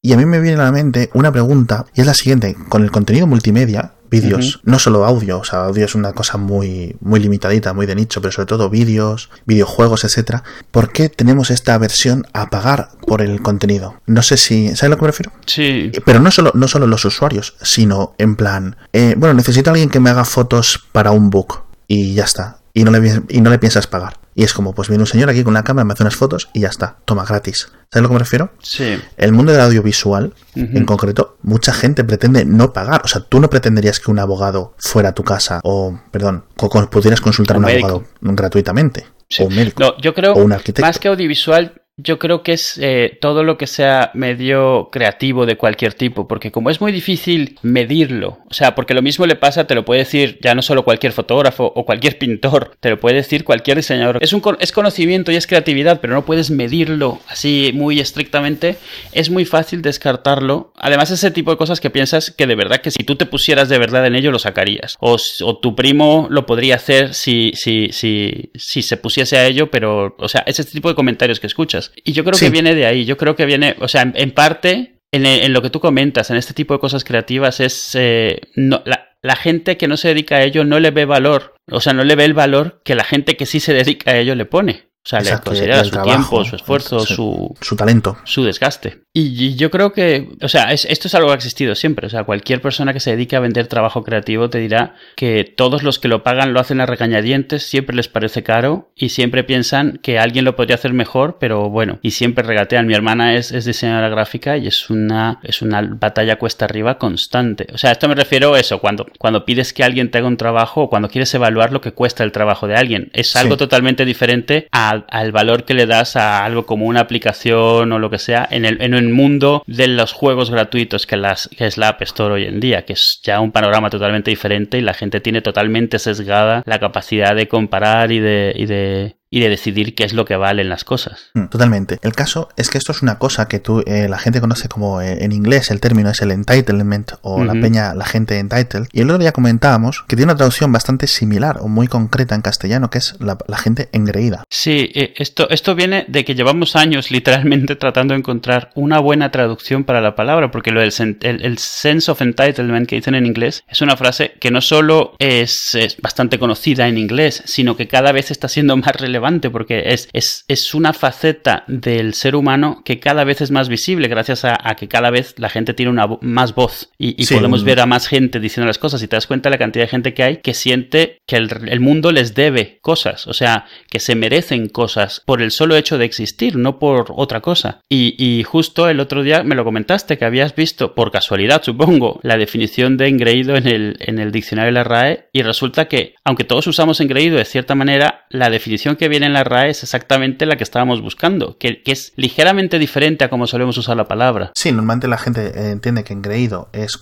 Y a mí me viene a la mente una pregunta y es la siguiente. Con el contenido multimedia, vídeos, no solo audio, o sea, audio es una cosa muy, muy limitadita, muy de nicho, pero sobre todo vídeos, videojuegos, etcétera. ¿Por qué tenemos esta aversión a pagar por el contenido? No sé si. ¿Sabes a lo que me refiero? Sí. Pero no solo, no solo los usuarios, sino en plan. eh, bueno, necesito a alguien que me haga fotos para un book. Y ya está. Y no, le, y no le piensas pagar. Y es como, pues viene un señor aquí con una cámara, me hace unas fotos y ya está. Toma gratis. ¿Sabes a lo que me refiero? Sí. El mundo del audiovisual, en concreto, mucha gente pretende no pagar. O sea, tú no pretenderías que un abogado fuera a tu casa o, perdón, co- pudieras consultar a Un abogado gratuitamente. Sí. O un médico. No, yo creo, o un arquitecto. más que audiovisual, yo creo que es eh, todo lo que sea medio creativo de cualquier tipo, porque como es muy difícil medirlo, o sea, porque lo mismo le pasa, te lo puede decir ya no solo cualquier fotógrafo o cualquier pintor, te lo puede decir cualquier diseñador. Es, un, es conocimiento y es creatividad, pero no puedes medirlo así muy estrictamente, es muy fácil descartarlo. Además, ese tipo de cosas que piensas que de verdad que si tú te pusieras de verdad en ello lo sacarías, o, o tu primo lo podría hacer si, si, si, si se pusiese a ello, pero, o sea, es este tipo de comentarios que escuchas. Y yo creo Sí. que viene de ahí, yo creo que viene, o sea, en, en parte, en, en lo que tú comentas, en este tipo de cosas creativas, es eh, no, la, la gente que no se dedica a ello no le ve valor, o sea, no le ve el valor que la gente que sí se dedica a ello le pone. O sea, Exacto, le y considera su trabajo, tiempo, su esfuerzo, sí. su, Su talento. su desgaste. Y, y yo creo que, o sea, es- esto es algo que ha existido siempre. O sea, cualquier persona que se dedique a vender trabajo creativo te dirá que todos los que lo pagan lo hacen a regañadientes, siempre les parece caro y siempre piensan que alguien lo podría hacer mejor, pero bueno, y siempre regatean. Mi hermana es, es diseñadora gráfica y es una, es una batalla cuesta arriba constante. O sea, esto me refiero a eso, cuando, cuando pides que alguien te haga un trabajo o cuando quieres evaluar lo que cuesta el trabajo de alguien. Es algo Sí. totalmente diferente al, al valor que le das a algo como una aplicación o lo que sea en el, en el mundo de los juegos gratuitos que, las, que es la App Store hoy en día, que es ya un panorama totalmente diferente y la gente tiene totalmente sesgada la capacidad de comparar y de, y de decidir qué es lo que valen las cosas. Mm, Totalmente. El caso es que esto es una cosa que tú, eh, la gente conoce como eh, en inglés el término es el entitlement o la peña, la gente entitled. Y el otro día comentábamos que tiene una traducción bastante similar o muy concreta en castellano que es la, la gente engreída. Sí, eh, esto, esto viene de que llevamos años literalmente tratando de encontrar una buena traducción para la palabra, porque lo del sen- el, el sense of entitlement que dicen en inglés es una frase que no solo es, es bastante conocida en inglés, sino que cada vez está siendo más relevante, porque es, es, es una faceta del ser humano que cada vez es más visible, gracias a, a que cada vez la gente tiene una vo- más voz y, y Sí, podemos ver a más gente diciendo las cosas y te das cuenta de la cantidad de gente que hay que siente que el, el mundo les debe cosas, o sea, que se merecen cosas por el solo hecho de existir, no por otra cosa. Y, y justo el otro día me lo comentaste que habías visto, por casualidad supongo, la definición de engreído en el, en el diccionario de la RAE y resulta que, aunque todos usamos engreído de cierta manera, la definición que viene en la RAE es exactamente la que estábamos buscando, que, que es ligeramente diferente a como solemos usar la palabra. Sí, normalmente la gente eh, entiende que engreído es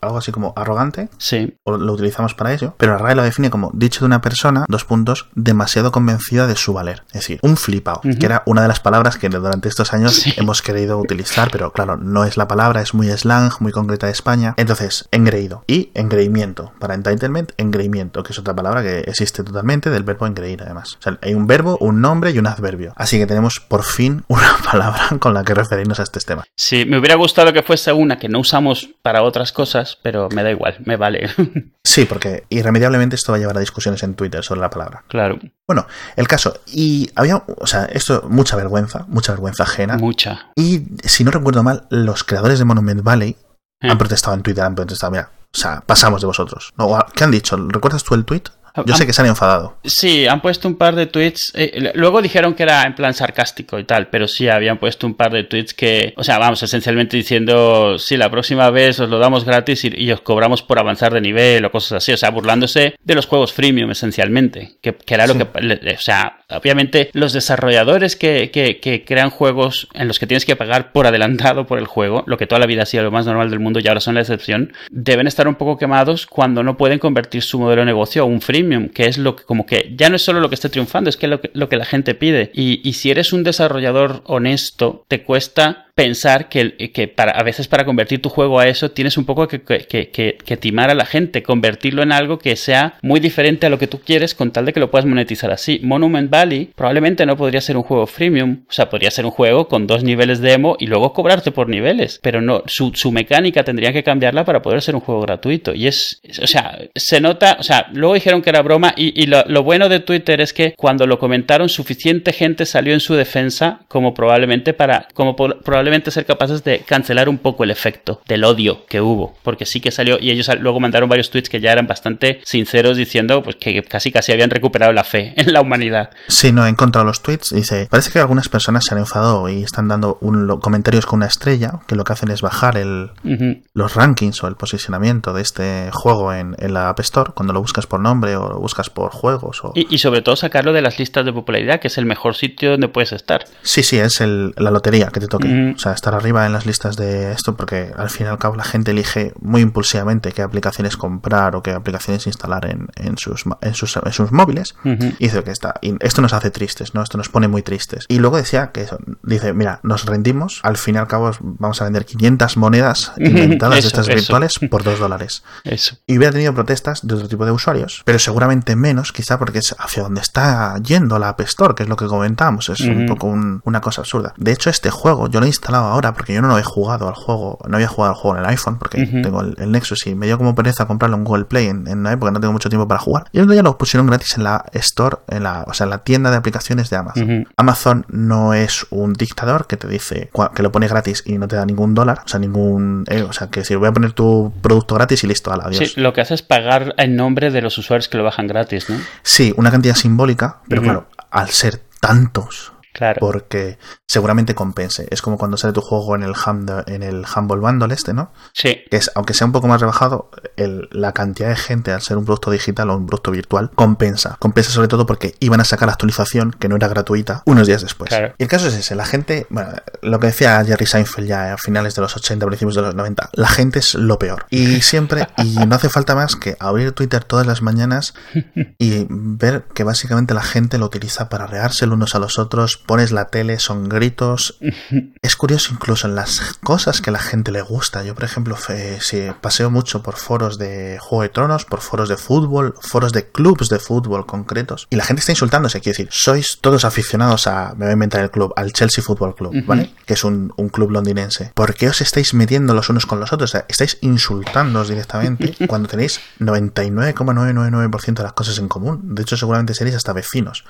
algo así como arrogante Sí, o lo utilizamos para ello, pero la RAE lo define como dicho de una persona, dos puntos, demasiado convencida de su valer. Es decir, un flipao, Ujú. que era una de las palabras que durante estos años Sí. hemos querido utilizar, pero claro, no es la palabra, es muy slang, muy concreta de España. Entonces, engreído y engreimiento. Para entitlement, engreimiento, que es otra palabra que existe totalmente del verbo engreír, además. O sea, hay un verbo, un nombre y un adverbio. Así que tenemos por fin una palabra con la que referirnos a este tema. Sí, me hubiera gustado que fuese una que no usamos para otras cosas, pero me da igual, me vale. Sí, porque irremediablemente esto va a llevar a discusiones en Twitter sobre la palabra. claro, Bueno, el caso, y había, o sea, esto, mucha vergüenza, mucha vergüenza ajena. mucha. Y si no recuerdo mal, los creadores de Monument Valley Eh. han protestado en Twitter, han protestado, mira, o sea, pasamos de vosotros. ¿Qué han dicho? ¿Recuerdas tú el tweet? Yo Han- sé que se han enfadado. Sí, han puesto un par de tweets. eh, luego dijeron que era en plan sarcástico y tal, pero sí habían puesto un par de tweets que, o sea, vamos, esencialmente diciendo, sí, la próxima vez os lo damos gratis y, y os cobramos por avanzar de nivel o cosas así. O sea, burlándose de los juegos freemium, esencialmente, que, que era lo Sí. que, o sea, obviamente los desarrolladores que, que- que crean juegos en los que tienes que pagar por adelantado por el juego, lo que toda la vida ha sido lo más normal del mundo y ahora son la excepción, deben estar un poco quemados cuando no pueden convertir su modelo de negocio a un freemium, que es lo que como que ya no es solo lo que esté triunfando, es que lo que, lo que la gente pide. Y, y si eres un desarrollador honesto, te cuesta pensar que, para, a veces para convertir tu juego a eso tienes un poco que, timar a la gente, convertirlo en algo que sea muy diferente a lo que tú quieres con tal de que lo puedas monetizar así. Monument Valley probablemente no podría ser un juego freemium, o sea, podría ser un juego con dos niveles de demo y luego cobrarte por niveles, pero no, su, mecánica tendría que cambiarla para poder ser un juego gratuito. Y es, o sea, se nota, o sea, luego dijeron que era broma y, lo, bueno de Twitter es que cuando lo comentaron suficiente gente salió en su defensa como probablemente para, como probablemente ser capaces de cancelar un poco el efecto del odio que hubo, porque sí que salió y ellos luego mandaron varios tweets que ya eran bastante sinceros diciendo pues que casi casi habían recuperado la fe en la humanidad. Sí, no, he encontrado los tweets, dice, parece que algunas personas se han enfadado y están dando un, comentarios con una estrella, que lo que hacen es bajar el, los rankings o el posicionamiento de este juego en, la App Store, cuando lo buscas por nombre o lo buscas por juegos. O... Y, sobre todo sacarlo de las listas de popularidad, que es el mejor sitio donde puedes estar. Sí, sí, es la lotería que te toque. O sea, estar arriba en las listas de esto, porque al fin y al cabo la gente elige muy impulsivamente qué aplicaciones comprar o qué aplicaciones instalar en, en, sus, en, sus, en sus móviles. Y dice que está, y esto nos hace tristes, ¿no? Esto nos pone muy tristes. Y luego decía que dice, mira, nos rendimos, al fin y al cabo vamos a vender 500 monedas inventadas de estas virtuales por 2 dólares. Eso. Y hubiera tenido protestas de otro tipo de usuarios, pero seguramente menos, quizá porque es hacia donde está yendo la App Store, que es lo que comentábamos, es un poco una cosa absurda. De hecho, este juego yo lo he instalado ahora porque yo no lo he jugado al juego, no había jugado al juego en el iPhone porque tengo el, Nexus y me dio como pereza comprarlo en Google Play en, en una época, no tengo mucho tiempo para jugar. Y el día lo pusieron gratis en la Store, en la, o sea, en la tienda de aplicaciones de Amazon. Amazon no es un dictador que te dice que lo pone gratis y no te da ningún dólar, o sea, ningún, eh, o sea, que si voy a poner tu producto gratis y listo, la adiós. Sí, lo que hace es pagar en nombre de los usuarios que lo bajan gratis, ¿no? Sí, una cantidad simbólica, pero claro, al ser tantos porque seguramente compense. Es como cuando sale tu juego en el, en el Humble Bundle este, ¿no? Sí. Que es, aunque sea un poco más rebajado, la cantidad de gente al ser un producto digital o un producto virtual compensa. Compensa sobre todo porque iban a sacar la actualización que no era gratuita unos días después. Y el caso es ese, la gente, bueno, lo que decía Jerry Seinfeld ya a finales de los 80, principios de los 90, la gente es lo peor. Y siempre, y no hace falta más que abrir Twitter todas las mañanas y ver que básicamente la gente lo utiliza para rearse unos a los otros, pones la tele, son gritos. es curioso incluso en las cosas que a la gente le gusta. Yo, por ejemplo, si paseo mucho por foros de Juego de Tronos, por foros de fútbol, foros de clubs de fútbol concretos, y la gente está insultándose. Quiero decir, sois todos aficionados a, me voy a inventar el club, al Chelsea Football Club, ¿vale? Que es un, club londinense. ¿Por qué os estáis metiendo los unos con los otros? O sea, estáis insultándoos directamente cuando tenéis 99,999% de las cosas en común. De hecho, seguramente seréis hasta vecinos.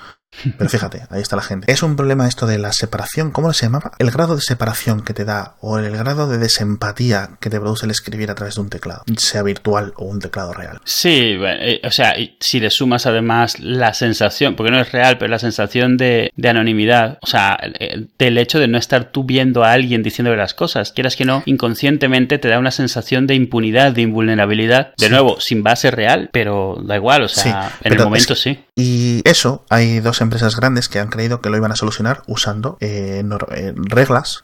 Pero fíjate, ahí está la gente. Es un problema esto de la separación, ¿cómo se llamaba? El grado de separación que te da o el grado de desempatía que te produce el escribir a través de un teclado, sea virtual o un teclado real. Sí, eh, o sea, si le sumas además la sensación, porque no es real, pero la sensación de, anonimidad, o sea, del hecho de no estar tú viendo a alguien diciéndole las cosas, quieras que no, inconscientemente te da una sensación de impunidad, de invulnerabilidad, de nuevo, sin base real, pero da igual, o sea, en el momento sí. Y eso, hay dos empresas grandes que han creído que lo iban a solucionar usando eh, eh, reglas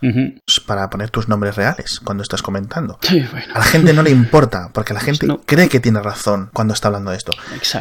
para poner tus nombres reales cuando estás comentando. A la gente no le importa, porque la gente cree que tiene razón cuando está hablando de esto.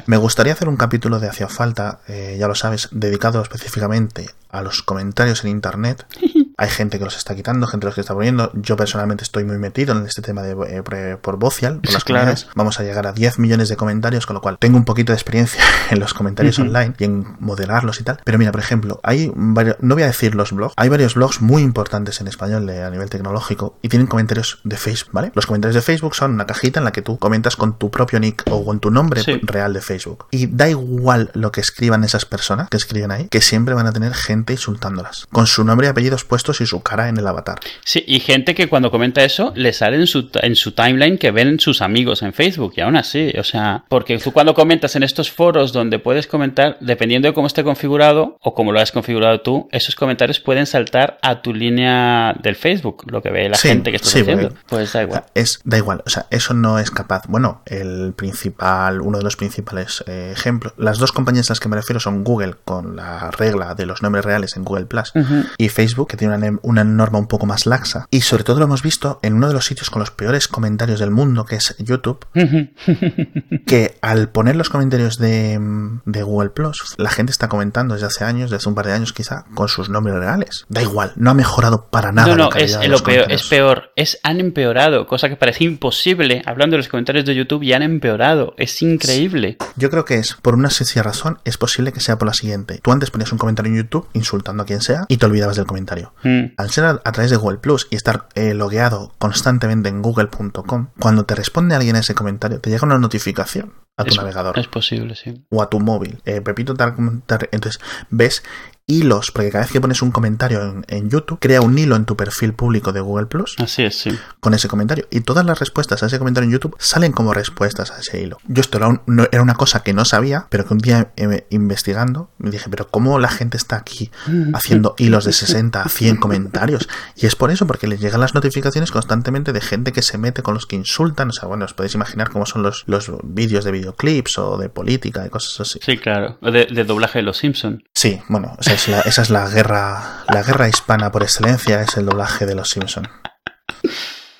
Me gustaría hacer un capítulo de Hacia Falta, eh, ya lo sabes, dedicado específicamente a los comentarios en Internet. Hay gente que los está quitando, gente que los está poniendo. Yo personalmente estoy muy metido en este tema de eh, por Vocial, por las claves. Vamos a llegar a 10 millones de comentarios, con lo cual tengo un poquito de experiencia en los comentarios online y en moderarlos y tal. Pero mira, por ejemplo, hay varios, no voy a decir los blogs, hay varios blogs muy importantes en español a nivel tecnológico y tienen comentarios de Facebook, ¿vale? Los comentarios de Facebook son una cajita en la que tú comentas con tu propio nick o con tu nombre real de Facebook. Y da igual lo que escriban esas personas que escriben ahí, que siempre van a tener gente insultándolas, con su nombre y apellidos puestos y su cara en el avatar. Sí, y gente que cuando comenta eso le sale en su, en su timeline que ven sus amigos en Facebook y aún así, o sea, porque tú cuando comentas en estos foros donde puedes comentar, dependiendo de cómo esté configurado o cómo lo has configurado tú, esos comentarios pueden saltar a tu línea del Facebook, lo que ve la gente que estás haciendo. Pues da igual. Es, da igual, o sea, eso no es capaz. Bueno, el principal, uno de los principales eh, ejemplos, las dos compañías a las que me refiero son Google con la regla de los nombres reales en Google Plus y Facebook que tiene una, una, norma un poco más laxa. Y sobre todo lo hemos visto en uno de los sitios con los peores comentarios del mundo, que es YouTube, que al poner los comentarios de, de, Google Plus, la gente está comentando desde hace años, desde un par de años quizá, con sus nombres reales. Da igual, no ha mejorado para nada. No, no, es, lo peor, es peor. Es, han empeorado, cosa que parece imposible. Hablando de los comentarios de YouTube, ya han empeorado. Es increíble. Yo creo que es, por una sencilla razón, es posible que sea por la siguiente. Tú antes ponías un comentario en YouTube insultando a quien sea y te olvidabas del comentario. Hmm. Al ser a, través de Google Plus y estar eh, logueado constantemente en google.com, cuando te responde alguien a ese comentario, te llega una notificación a tu navegador. Es posible, sí. O a tu móvil. Eh, Pepito, tal, tal, entonces ves hilos, porque cada vez que pones un comentario en, YouTube, crea un hilo en tu perfil público de Google Plus. Así es, sí. Con ese comentario. Y todas las respuestas a ese comentario en YouTube salen como respuestas a ese hilo. Yo esto era, una cosa que no sabía, pero que un día eh, investigando me dije, pero ¿cómo la gente está aquí haciendo hilos de 60 a 100 comentarios? Y es por eso, porque les llegan las notificaciones constantemente de gente que se mete con los que insultan. O sea, bueno, os podéis imaginar cómo son los, los vídeos de videoclips o de política y cosas así. Sí, claro. De, de doblaje de los Simpsons. Sí, bueno, o sea, esa es la guerra, la guerra hispana por excelencia, es el doblaje de los Simpson.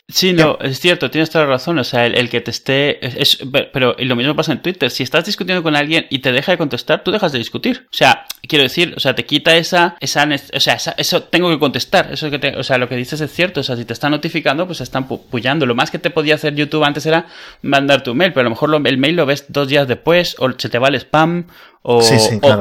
Sí, no, es cierto, tienes toda la razón. O sea, el, que te esté. Es, pero lo mismo pasa en Twitter. Si estás discutiendo con alguien y te deja de contestar, tú dejas de discutir. O sea, quiero decir, o sea, te quita esa. esa o sea, eso tengo que contestar. Eso que te, o sea, lo que dices es cierto. O sea, si te están notificando, pues están puyando. Lo más que te podía hacer YouTube antes era mandar tu mail, pero a lo mejor el mail lo ves dos días después, o se te va el spam, o,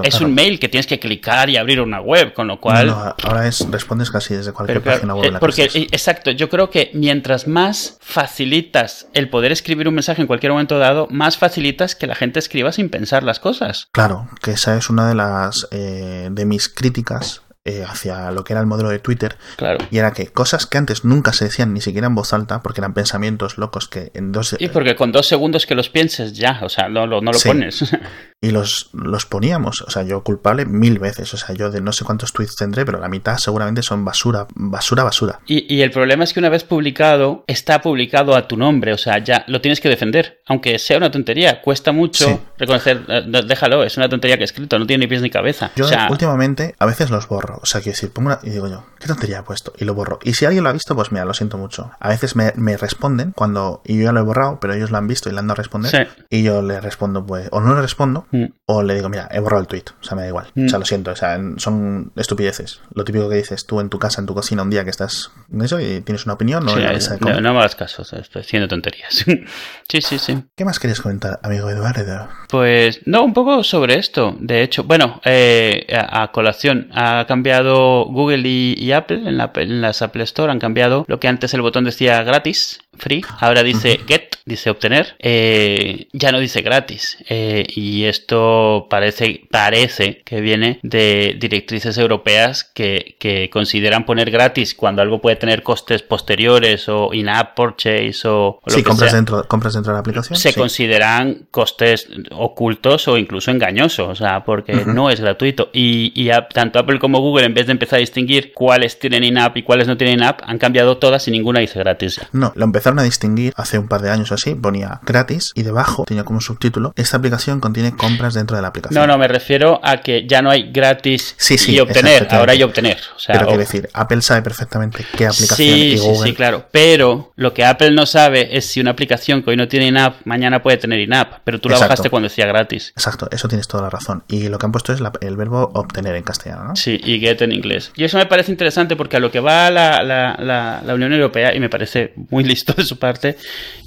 es un mail que tienes que clicar y abrir una web, con lo cual... No, ahora es, respondes casi desde cualquier página web. Eh, porque, exacto, yo creo que mientras más facilitas el poder escribir un mensaje en cualquier momento dado, más facilitas que la gente escriba sin pensar las cosas. Claro, que esa es una de las eh, de mis críticas eh, hacia lo que era el modelo de Twitter. Claro. Y era que cosas que antes nunca se decían ni siquiera en voz alta, porque eran pensamientos locos que en dos... Y porque con dos segundos que los pienses ya, o sea, no, no, lo pones. y los, los poníamos, o sea, yo culpable mil veces, o sea, yo de no sé cuántos tweets tendré, pero la mitad seguramente son basura, basura, basura. Y, y el problema es que una vez publicado, está publicado a tu nombre, o sea, ya lo tienes que defender, aunque sea una tontería, cuesta mucho reconocer, eh, déjalo, es una tontería que he escrito, no tiene ni pies ni cabeza. Yo últimamente a veces los borro o sea, quiero decir, pongo una, y digo yo, ¿qué tontería he puesto? Y lo borro. Y si alguien lo ha visto, pues mira, lo siento mucho. A veces me, responden cuando, y yo ya lo he borrado, pero ellos lo han visto y le han dado a responder. Y yo le respondo, pues, o no le respondo, mm. o le digo, mira, he borrado el tweet. O sea, me da igual. O sea, mm. lo siento. O sea, son estupideces. Lo típico que dices tú en tu casa, en tu cocina, un día que estás en eso y tienes una opinión, no, no, no, me hagas caso, estoy haciendo tonterías. sí, sí, sí. ¿Qué más querías comentar, amigo Eduardo? Pues, no, un poco sobre esto. De hecho, bueno, eh, a, a colación, ha cambiado Google Google y, Apple en, la, en, las Apple Store han cambiado lo que antes el botón decía gratis, free, ahora dice get, dice obtener, eh, ya no dice gratis. Eh, y esto parece, parece que viene de directrices europeas que, que, consideran poner gratis cuando algo puede tener costes posteriores o in-app purchase o, lo que compras Dentro, compras dentro de la aplicación. Se consideran costes ocultos o incluso engañosos, o sea, porque no es gratuito. Y, y tanto Apple como Google, en vez de empezar a distinguir cuáles tienen in-app y cuáles no tienen in-app, han cambiado todas y ninguna dice gratis. No, lo empezaron a distinguir hace un par de años así, ponía gratis y debajo tenía como subtítulo, esta aplicación contiene compras dentro de la aplicación. No, no, me refiero a que ya no hay gratis y obtener, ahora hay obtener. O sea, pero quiero decir, Apple sabe perfectamente qué aplicación sí, Sí, sí, claro, pero lo que Apple no sabe es si una aplicación que hoy no tiene in-app, mañana puede tener in-app, pero tú la bajaste cuando decía gratis. Exacto, eso tienes toda la razón. Y lo que han puesto es el verbo obtener en castellano, ¿no? Sí, y get en inglés. Y eso me parece interesante porque a lo que va la, la, la Unión Europea, y me parece muy listo de su parte,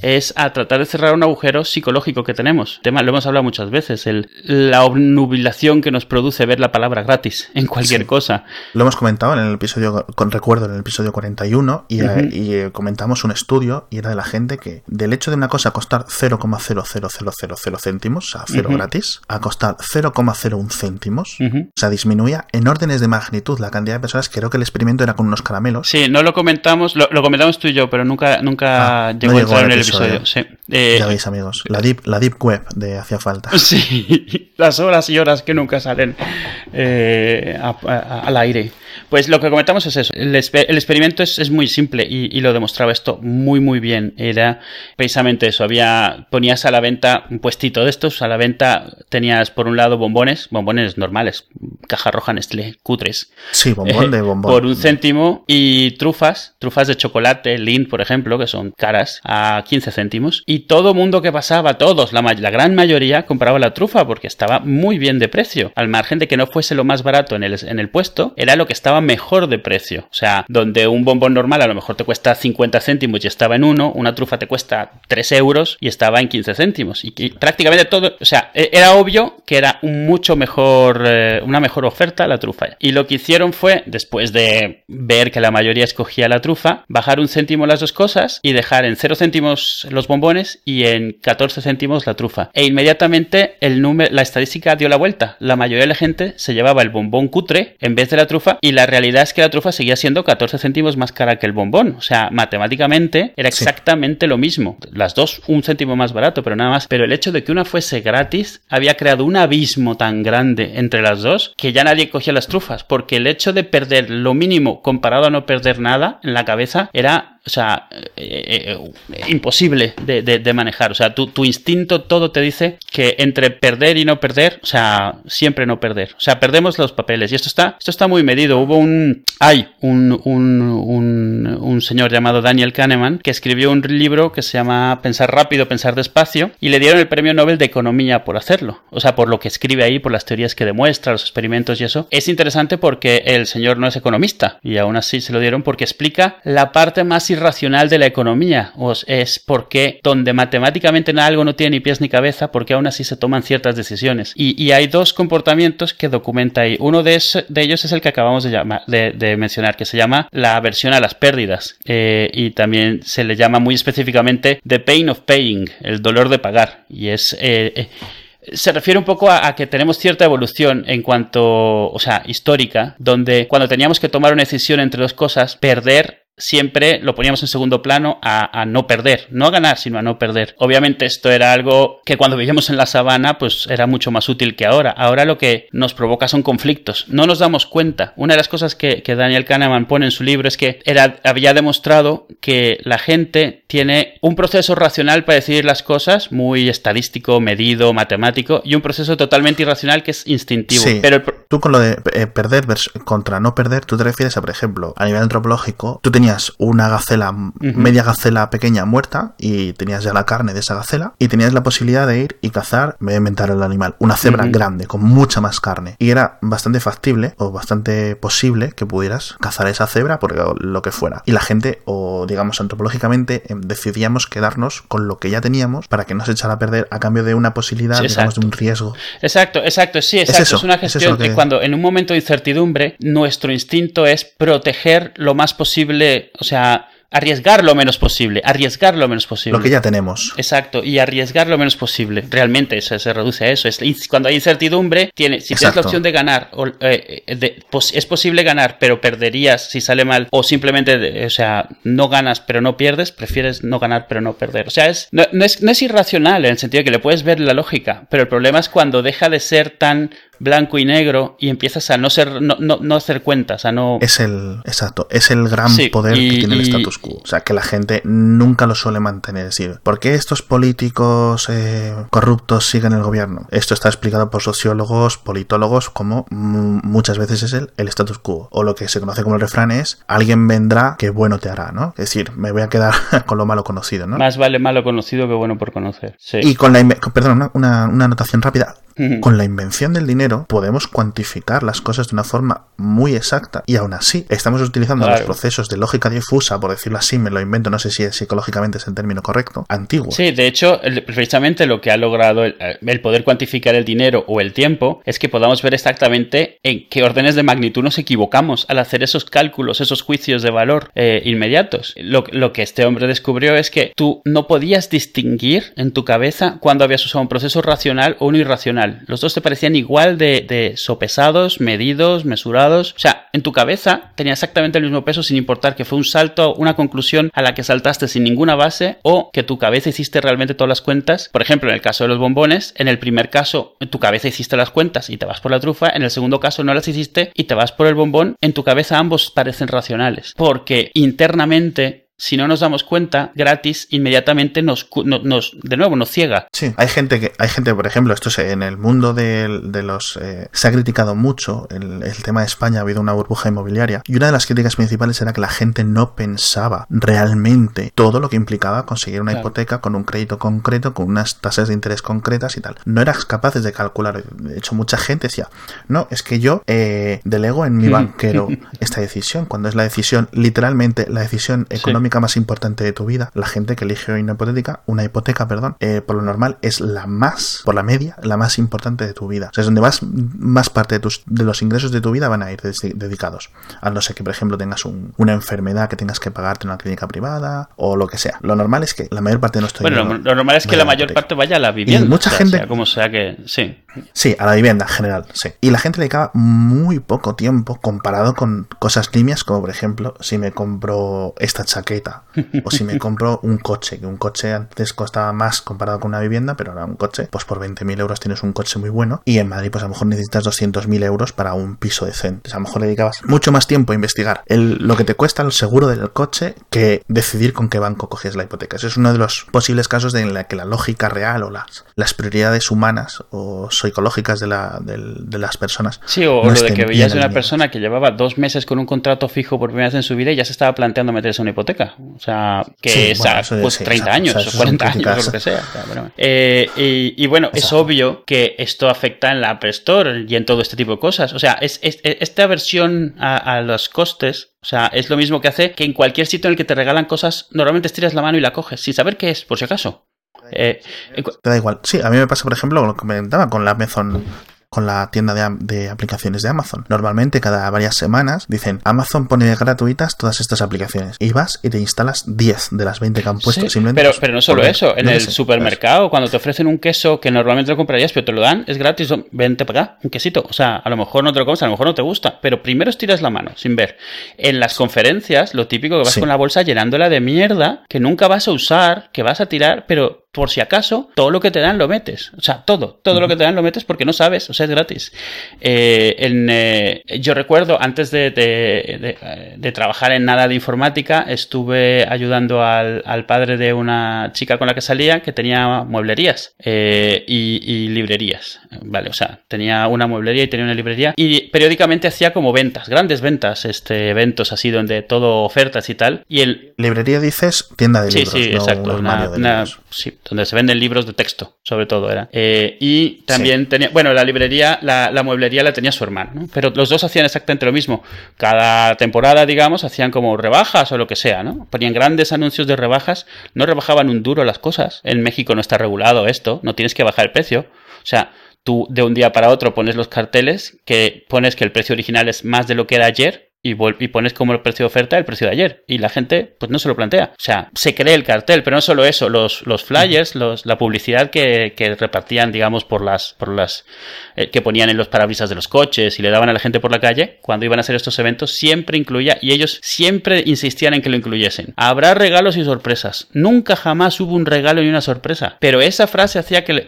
es a tratar de cerrar un agujero psicológico que tenemos. Tema, lo hemos hablado muchas veces, el, la obnubilación que nos produce ver la palabra gratis en cualquier cosa. Lo hemos comentado en el episodio, con recuerdo, en el episodio 41, y, eh, y eh, comentamos un estudio, y era de la gente que del hecho de una cosa costar 0,00000 céntimos, o sea, cero gratis, a costar 0,01 céntimos, o sea, disminuía en órdenes de magnitud la cantidad de personas. Creo que el experimento era con unos caramelos. Sí, no lo comentamos, lo, comentamos tú y yo, pero nunca, nunca nunca Ah, llegó no a entrar en el episodio. episodio. sí. Eh, Ya veis, amigos. La deep, la deep web de hacía falta. Sí, las horas y horas que nunca salen eh, a- a- al aire. Pues lo que comentamos es eso. El, experimento es, es muy simple y, y lo demostraba esto muy muy bien. Era precisamente eso. Había ponías a la venta un puestito de estos. A la venta tenías por un lado bombones, bombones normales, caja roja Nestlé, cutres, Sí, bombón de eh. Por un céntimo y trufas, trufas de chocolate, Lind, por ejemplo, que son caras, a 15 céntimos. Y todo mundo que pasaba, todos, la gran mayoría, compraba la trufa porque estaba muy bien de precio. Al margen de que no fuese lo más barato en el, en el puesto, era lo que estaba mejor de precio. O sea, donde un bombón normal a lo mejor te cuesta 50 céntimos y estaba en uno, una trufa te cuesta 3 euros y estaba en 15 céntimos. Y, prácticamente todo, o sea, e- era obvio que era mucho mejor, eh, una mejor oferta la trufa. Y lo que hicieron fue, después de ver que la mayoría escogía la trufa, bajar un céntimo las dos cosas y dejar en 0 céntimos los bombones y en 14 céntimos la trufa. E inmediatamente el número, la estadística dio la vuelta. La mayoría de la gente se llevaba el bombón cutre en vez de la trufa y la realidad es que la trufa seguía siendo 14 céntimos más cara que el bombón. O sea, matemáticamente era Sí. exactamente lo mismo. Las dos un céntimo más barato, pero nada más. Pero el hecho de que una fuese gratis había creado un abismo tan grande entre las dos que ya nadie cogía las trufas. Porque el hecho de perder lo mínimo comparado a no perder nada en la cabeza era o sea, eh, eh, eh, imposible de, de- de manejar. O sea, tu, tu instinto todo te dice que entre perder y no perder, o sea, siempre no perder. O sea, perdemos los papeles. Y esto está, esto está muy medido. Hubo un, hay un, un, un, un señor llamado Daniel Kahneman que escribió un libro que se llama Pensar rápido, pensar despacio y le dieron el premio Nobel de Economía por hacerlo. O sea, por lo que escribe ahí, por las teorías que demuestra, los experimentos y eso. Es interesante porque el señor no es economista y aún así se lo dieron porque explica la parte más irracional de la economía. O es porque donde matemáticamente algo no tiene ni pies ni cabeza, porque aún así se toman ciertas decisiones. Y, hay dos comportamientos que documenta ahí. Uno de, de ellos es el que acabamos de, de mencionar, que se llama la aversión a las pérdidas. Eh, y también se le llama muy específicamente the pain of paying, el dolor de pagar. Y es... eh, eh, se refiere un poco a, a que tenemos cierta evolución en cuanto, o sea, histórica, donde cuando teníamos que tomar una decisión entre dos cosas, perder siempre lo poníamos en segundo plano a, a no perder, no a ganar, sino a no perder. Obviamente esto era algo que cuando vivíamos en la sabana, pues era mucho más útil que ahora. Ahora lo que nos provoca son conflictos. No nos damos cuenta. Una de las cosas que, que Daniel Kahneman pone en su libro es que era, había demostrado que la gente tiene un proceso racional para decidir las cosas, muy estadístico, medido, matemático, y un proceso totalmente irracional que es instintivo. Sí. Pero el Tú con lo de eh, perder contra no perder, tú te refieres a, por ejemplo, a nivel antropológico, tú tenías una gacela, media gacela pequeña muerta y tenías ya la carne de esa gacela y tenías la posibilidad de ir y cazar, me voy a inventar el animal, una cebra grande con mucha más carne. Y era bastante factible o bastante posible que pudieras cazar esa cebra por lo que fuera. Y la gente, o digamos antropológicamente, em, decidíamos quedarnos con lo que ya teníamos para que no se echara a perder a cambio de una posibilidad, Sí, digamos, de un riesgo. Exacto, exacto, sí, exacto. Es, eso, una es gestión que cuando en un momento de incertidumbre nuestro instinto es proteger lo más posible, o sea, arriesgar lo menos posible, arriesgar lo menos posible. Lo que ya tenemos. Exacto, y arriesgar lo menos posible. Realmente eso se reduce a eso. Es, cuando hay incertidumbre, tiene, si tienes la opción de ganar, o, eh, de- pos- es posible ganar, pero perderías si sale mal, o simplemente, o sea, no ganas pero no pierdes, prefieres no ganar pero no perder. O sea, es, no, no es, no es irracional en el sentido de que le puedes ver la lógica, pero el problema es cuando deja de ser tan blanco y negro y empiezas a no ser, no, no, no hacer cuentas, a no... Es el, exacto, es el gran Sí, poder y- que tiene el status quo. O sea, que la gente nunca lo suele mantener. Es decir, ¿por qué estos políticos eh, corruptos siguen el gobierno? Esto está explicado por sociólogos, politólogos, como muchas veces es el, el status quo. O lo que se conoce como el refrán es, alguien vendrá que bueno te hará, ¿no? Es decir, me voy a quedar con lo malo conocido, ¿no? Más vale malo conocido que bueno por conocer. Sí. Y con la... Perdón, una, una, una anotación rápida. Con la invención del dinero podemos cuantificar las cosas de una forma muy exacta y aún así estamos utilizando Claro. los procesos de lógica difusa, por decirlo así, me lo invento, no sé si psicológicamente es el término correcto, antiguos. Sí, de hecho, precisamente lo que ha logrado el, el poder cuantificar el dinero o el tiempo es que podamos ver exactamente en qué órdenes de magnitud nos equivocamos al hacer esos cálculos, esos juicios de valor eh, inmediatos. Lo, lo que este hombre descubrió es que tú no podías distinguir en tu cabeza cuando habías usado un proceso racional o uno irracional. Los dos te parecían igual de, de sopesados, medidos, mesurados. O sea, en tu cabeza tenía exactamente el mismo peso sin importar que fue un salto, una conclusión a la que saltaste sin ninguna base o que tu cabeza hiciste realmente todas las cuentas. Por ejemplo, en el caso de los bombones, en el primer caso en tu cabeza hiciste las cuentas y te vas por la trufa, en el segundo caso no las hiciste y te vas por el bombón, en tu cabeza ambos parecen racionales. Porque internamente si no nos damos cuenta, gratis inmediatamente nos, nos de nuevo, nos ciega. Sí, hay gente que, hay gente, por ejemplo, esto es en el mundo de, de los, eh, se ha criticado mucho el, el, tema de España, ha habido una burbuja inmobiliaria y una de las críticas principales era que la gente no pensaba realmente todo lo que implicaba conseguir una claro. hipoteca con un crédito concreto, con unas tasas de interés concretas y tal. No eras capaces de calcular. De hecho, mucha gente decía, no, es que yo eh, delego en mi banquero esta decisión, cuando es la decisión, literalmente, la decisión económica sí más importante de tu vida, la gente que elige una hipotética, una hipoteca, perdón, eh, por lo normal es la más, por la media, la más importante de tu vida. O sea, es donde más, más parte de, tus, de los ingresos de tu vida van a ir dedicados. A no ser que, por ejemplo, tengas un, una enfermedad que tengas que pagarte en una clínica privada o lo que sea. Lo normal es que la mayor parte de nuestro Bueno, lo normal es que la mayor hipoteca. parte vaya a la vivienda. Y mucha o sea, gente- sea como sea que. Sí. Sí, a la vivienda en general, sí. Y la gente le dedicaba muy poco tiempo comparado con cosas nimias, como por ejemplo, si me compro esta chaqueta o si me compro un coche, que un coche antes costaba más comparado con una vivienda, pero ahora un coche, pues por 20.000 euros tienes un coche muy bueno y en Madrid pues a lo mejor necesitas 200.000 euros para un piso decente. A lo mejor le dedicabas mucho más tiempo a investigar el, lo que te cuesta el seguro del coche que decidir con qué banco coges la hipoteca. Ese es uno de los posibles casos en la que la lógica real o las, las prioridades humanas o psicológicas de, la, de las personas Sí, o no lo de que veías una persona que llevaba dos meses con un contrato fijo por primera vez en su vida y ya se estaba planteando meterse una hipoteca. O sea, que Sí, es bueno, a, eso- pues, sí, 30 exacto. años O sea, o eso 40 son años o lo que sea. O sea, bueno. Eh, y, y bueno, es obvio que esto afecta en la App Store y en todo este tipo de cosas. O sea, es, es- es- esta aversión a, a los costes, o sea, es lo mismo que hace que en cualquier sitio en el que te regalan cosas, normalmente estiras la mano y la coges, sin saber qué es, por si acaso. Eh, Te da igual. Sí, a mí me pasa, por ejemplo, lo que comentaba con la Amazon con la tienda de, aplicaciones de Amazon. Normalmente cada varias semanas dicen Amazon pone gratuitas todas estas aplicaciones y vas y te instalas 10 de las 20 que han puesto Sí, simplemente pero, pero no solo eso, en el sé, supermercado, cuando te ofrecen un queso que normalmente lo comprarías, pero te lo dan, es gratis, vente para acá, un quesito. O sea, a lo mejor no te lo comes, a lo mejor no te gusta, pero primero estiras la mano, sin ver. En las conferencias, lo típico que vas Sí. con la bolsa llenándola de mierda, que nunca vas a usar, que vas a tirar, pero por si acaso, todo lo que te dan lo metes. O sea, todo, todo lo que te dan lo metes porque no sabes, o sea, es gratis. Eh, en, eh, yo recuerdo, antes de, de- de, eh, de trabajar en nada de informática, estuve ayudando al, al padre de una chica con la que salía que tenía mueblerías eh, y, y librerías. Vale, o sea, tenía una mueblería y tenía una librería y periódicamente hacía como ventas, grandes ventas, este, eventos así donde todo ofertas y tal. Y el, Librería dices tienda de Sí, libros, sí, no exacto. un Una, armario de una- libros. sí, donde se venden libros de texto, sobre todo era. Eh, y también tenía, bueno, la librería, la, la mueblería la tenía su hermano, ¿no? Pero los dos hacían exactamente lo mismo. Cada temporada, digamos, hacían como rebajas o lo que sea, ¿no? Ponían grandes anuncios de rebajas, no rebajaban un duro las cosas. En México no está regulado esto, no tienes que bajar el precio. O sea, tú de un día para otro pones los carteles que pones que el precio original es más de lo que era ayer y, y pones como el precio de oferta el precio de ayer. Y la gente pues no se lo plantea. O sea, se cree el cartel, pero no solo eso, los, los flyers, los, la publicidad que, que repartían, digamos, por las, por las eh, que ponían en los parabrisas de los coches y le daban a la gente por la calle cuando iban a hacer estos eventos, siempre incluía, y ellos siempre insistían en que lo incluyesen. Habrá regalos y sorpresas. Nunca jamás hubo un regalo ni una sorpresa. Pero esa frase hacía que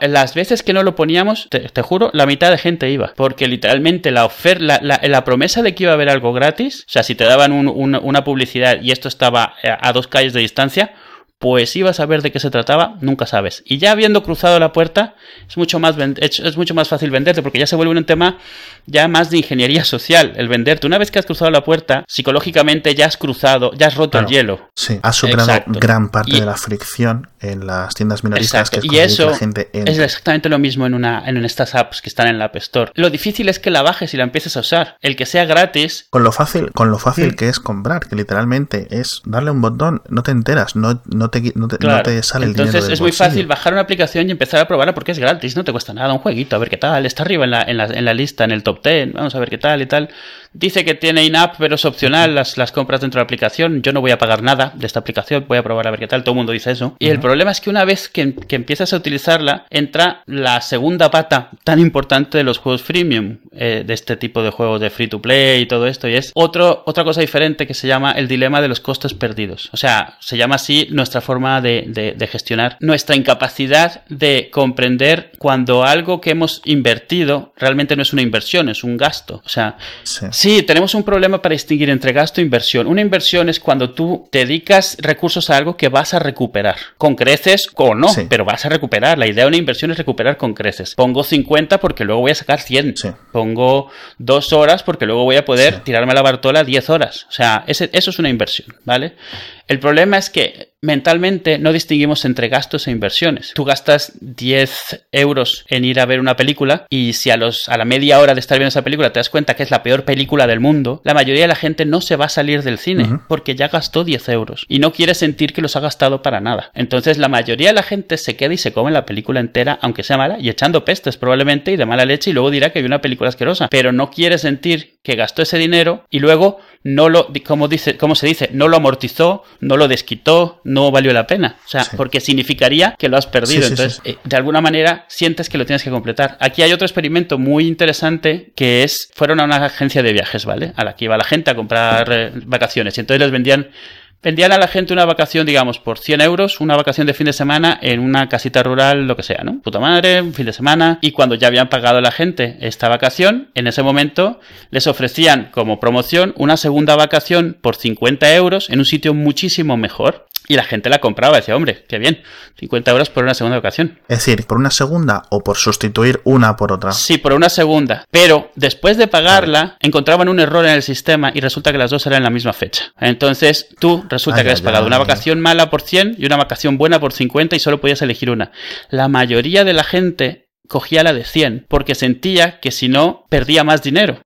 las veces que no lo poníamos, te, te juro, la mitad de gente iba. Porque literalmente la oferta, la, la- la promesa de que iba a haber algo gratis, o sea, si te daban un- un- una publicidad y esto estaba a, a dos calles de distancia, pues ibas a ver de qué se trataba, nunca sabes. Y ya habiendo cruzado la puerta, es mucho más, es, mucho más fácil venderte, porque ya se vuelve un tema ya más de ingeniería social, el venderte. Una vez que has cruzado la puerta, psicológicamente ya has cruzado, ya has roto Claro. el hielo. Sí, ha superado Exacto. gran parte Y- de la fricción en las tiendas minoristas Exacto. que es Y eso la gente entre. es exactamente lo mismo en, una, en estas apps que están en la App Store. Lo difícil es que la bajes y la empieces a usar. El que sea gratis, Con lo fácil, con lo fácil que es comprar, que literalmente es darle un botón, no te enteras, no, no, te, no, te, no claro. te sale el Entonces dinero del es muy bolsillo. fácil bajar una aplicación y empezar a probarla porque es gratis, no te cuesta nada, un jueguito, a ver qué tal. Está arriba en la, en la, en la lista, en el top 10, vamos a ver qué tal y tal. Dice que tiene in-app, pero es opcional las, las compras dentro de la aplicación. Yo no voy a pagar nada de esta aplicación, voy a probar a ver qué tal. Todo el mundo dice eso. Y el problema es que una vez que, empiezas a utilizarla, entra la segunda pata tan importante de los juegos freemium, eh, de este tipo de juegos de free to play y todo esto, y es otro, otra cosa diferente que se llama el dilema de los costes perdidos. O sea, se llama así nuestra forma de, gestionar nuestra incapacidad de comprender cuando algo que hemos invertido realmente no es una inversión, es un gasto. O sea, sí tenemos un problema para distinguir entre gasto e inversión. Una inversión es cuando tú dedicas recursos a algo que vas a recuperar. Con creces o no, pero vas a recuperar. La idea de una inversión es recuperar con creces. Pongo 50 porque luego voy a sacar 100. Pongo dos horas porque luego voy a poder tirarme a la Bartola 10 horas. O sea, eso es una inversión, ¿vale? El problema es que mentalmente no distinguimos entre gastos e inversiones. Tú gastas 10 euros en ir a ver una película y si a, los, a la media hora de estar viendo esa película te das cuenta que es la peor película del mundo, la mayoría de la gente no se va a salir del cine porque ya gastó 10 euros y no quiere sentir que los ha gastado para nada. Entonces la mayoría de la gente se queda y se come la película entera, aunque sea mala, y echando pestes probablemente y de mala leche y luego dirá que hay una película asquerosa, pero no quiere sentir que gastó ese dinero y luego no lo, como dice, como se dice, no lo amortizó, no lo desquitó, no valió la pena. O sea, porque significaría que lo has perdido. Entonces, eh, de alguna manera sientes que lo tienes que completar. Aquí hay otro experimento muy interesante que es, fueron a una agencia de viajes, ¿vale? A la que iba la gente a comprar eh, vacaciones y entonces les vendían vendían a la gente una vacación, digamos, por 100 euros, una vacación de fin de semana en una casita rural, lo que sea, ¿no? Puta madre, un fin de semana. Y cuando ya habían pagado a la gente esta vacación, en ese momento les ofrecían como promoción una segunda vacación por 50 euros en un sitio muchísimo mejor. Y la gente la compraba, decía, hombre, qué bien, 50 euros por una segunda ocasión. Es decir, por una segunda o por sustituir una por otra. Sí, por una segunda. Pero después de pagarla, encontraban un error en el sistema y resulta que las dos eran en la misma fecha. Entonces tú resulta que has pagado una vacación mala por 100 y una vacación buena por 50 y solo podías elegir una. La mayoría de la gente cogía la de 100 porque sentía que si no perdía más dinero.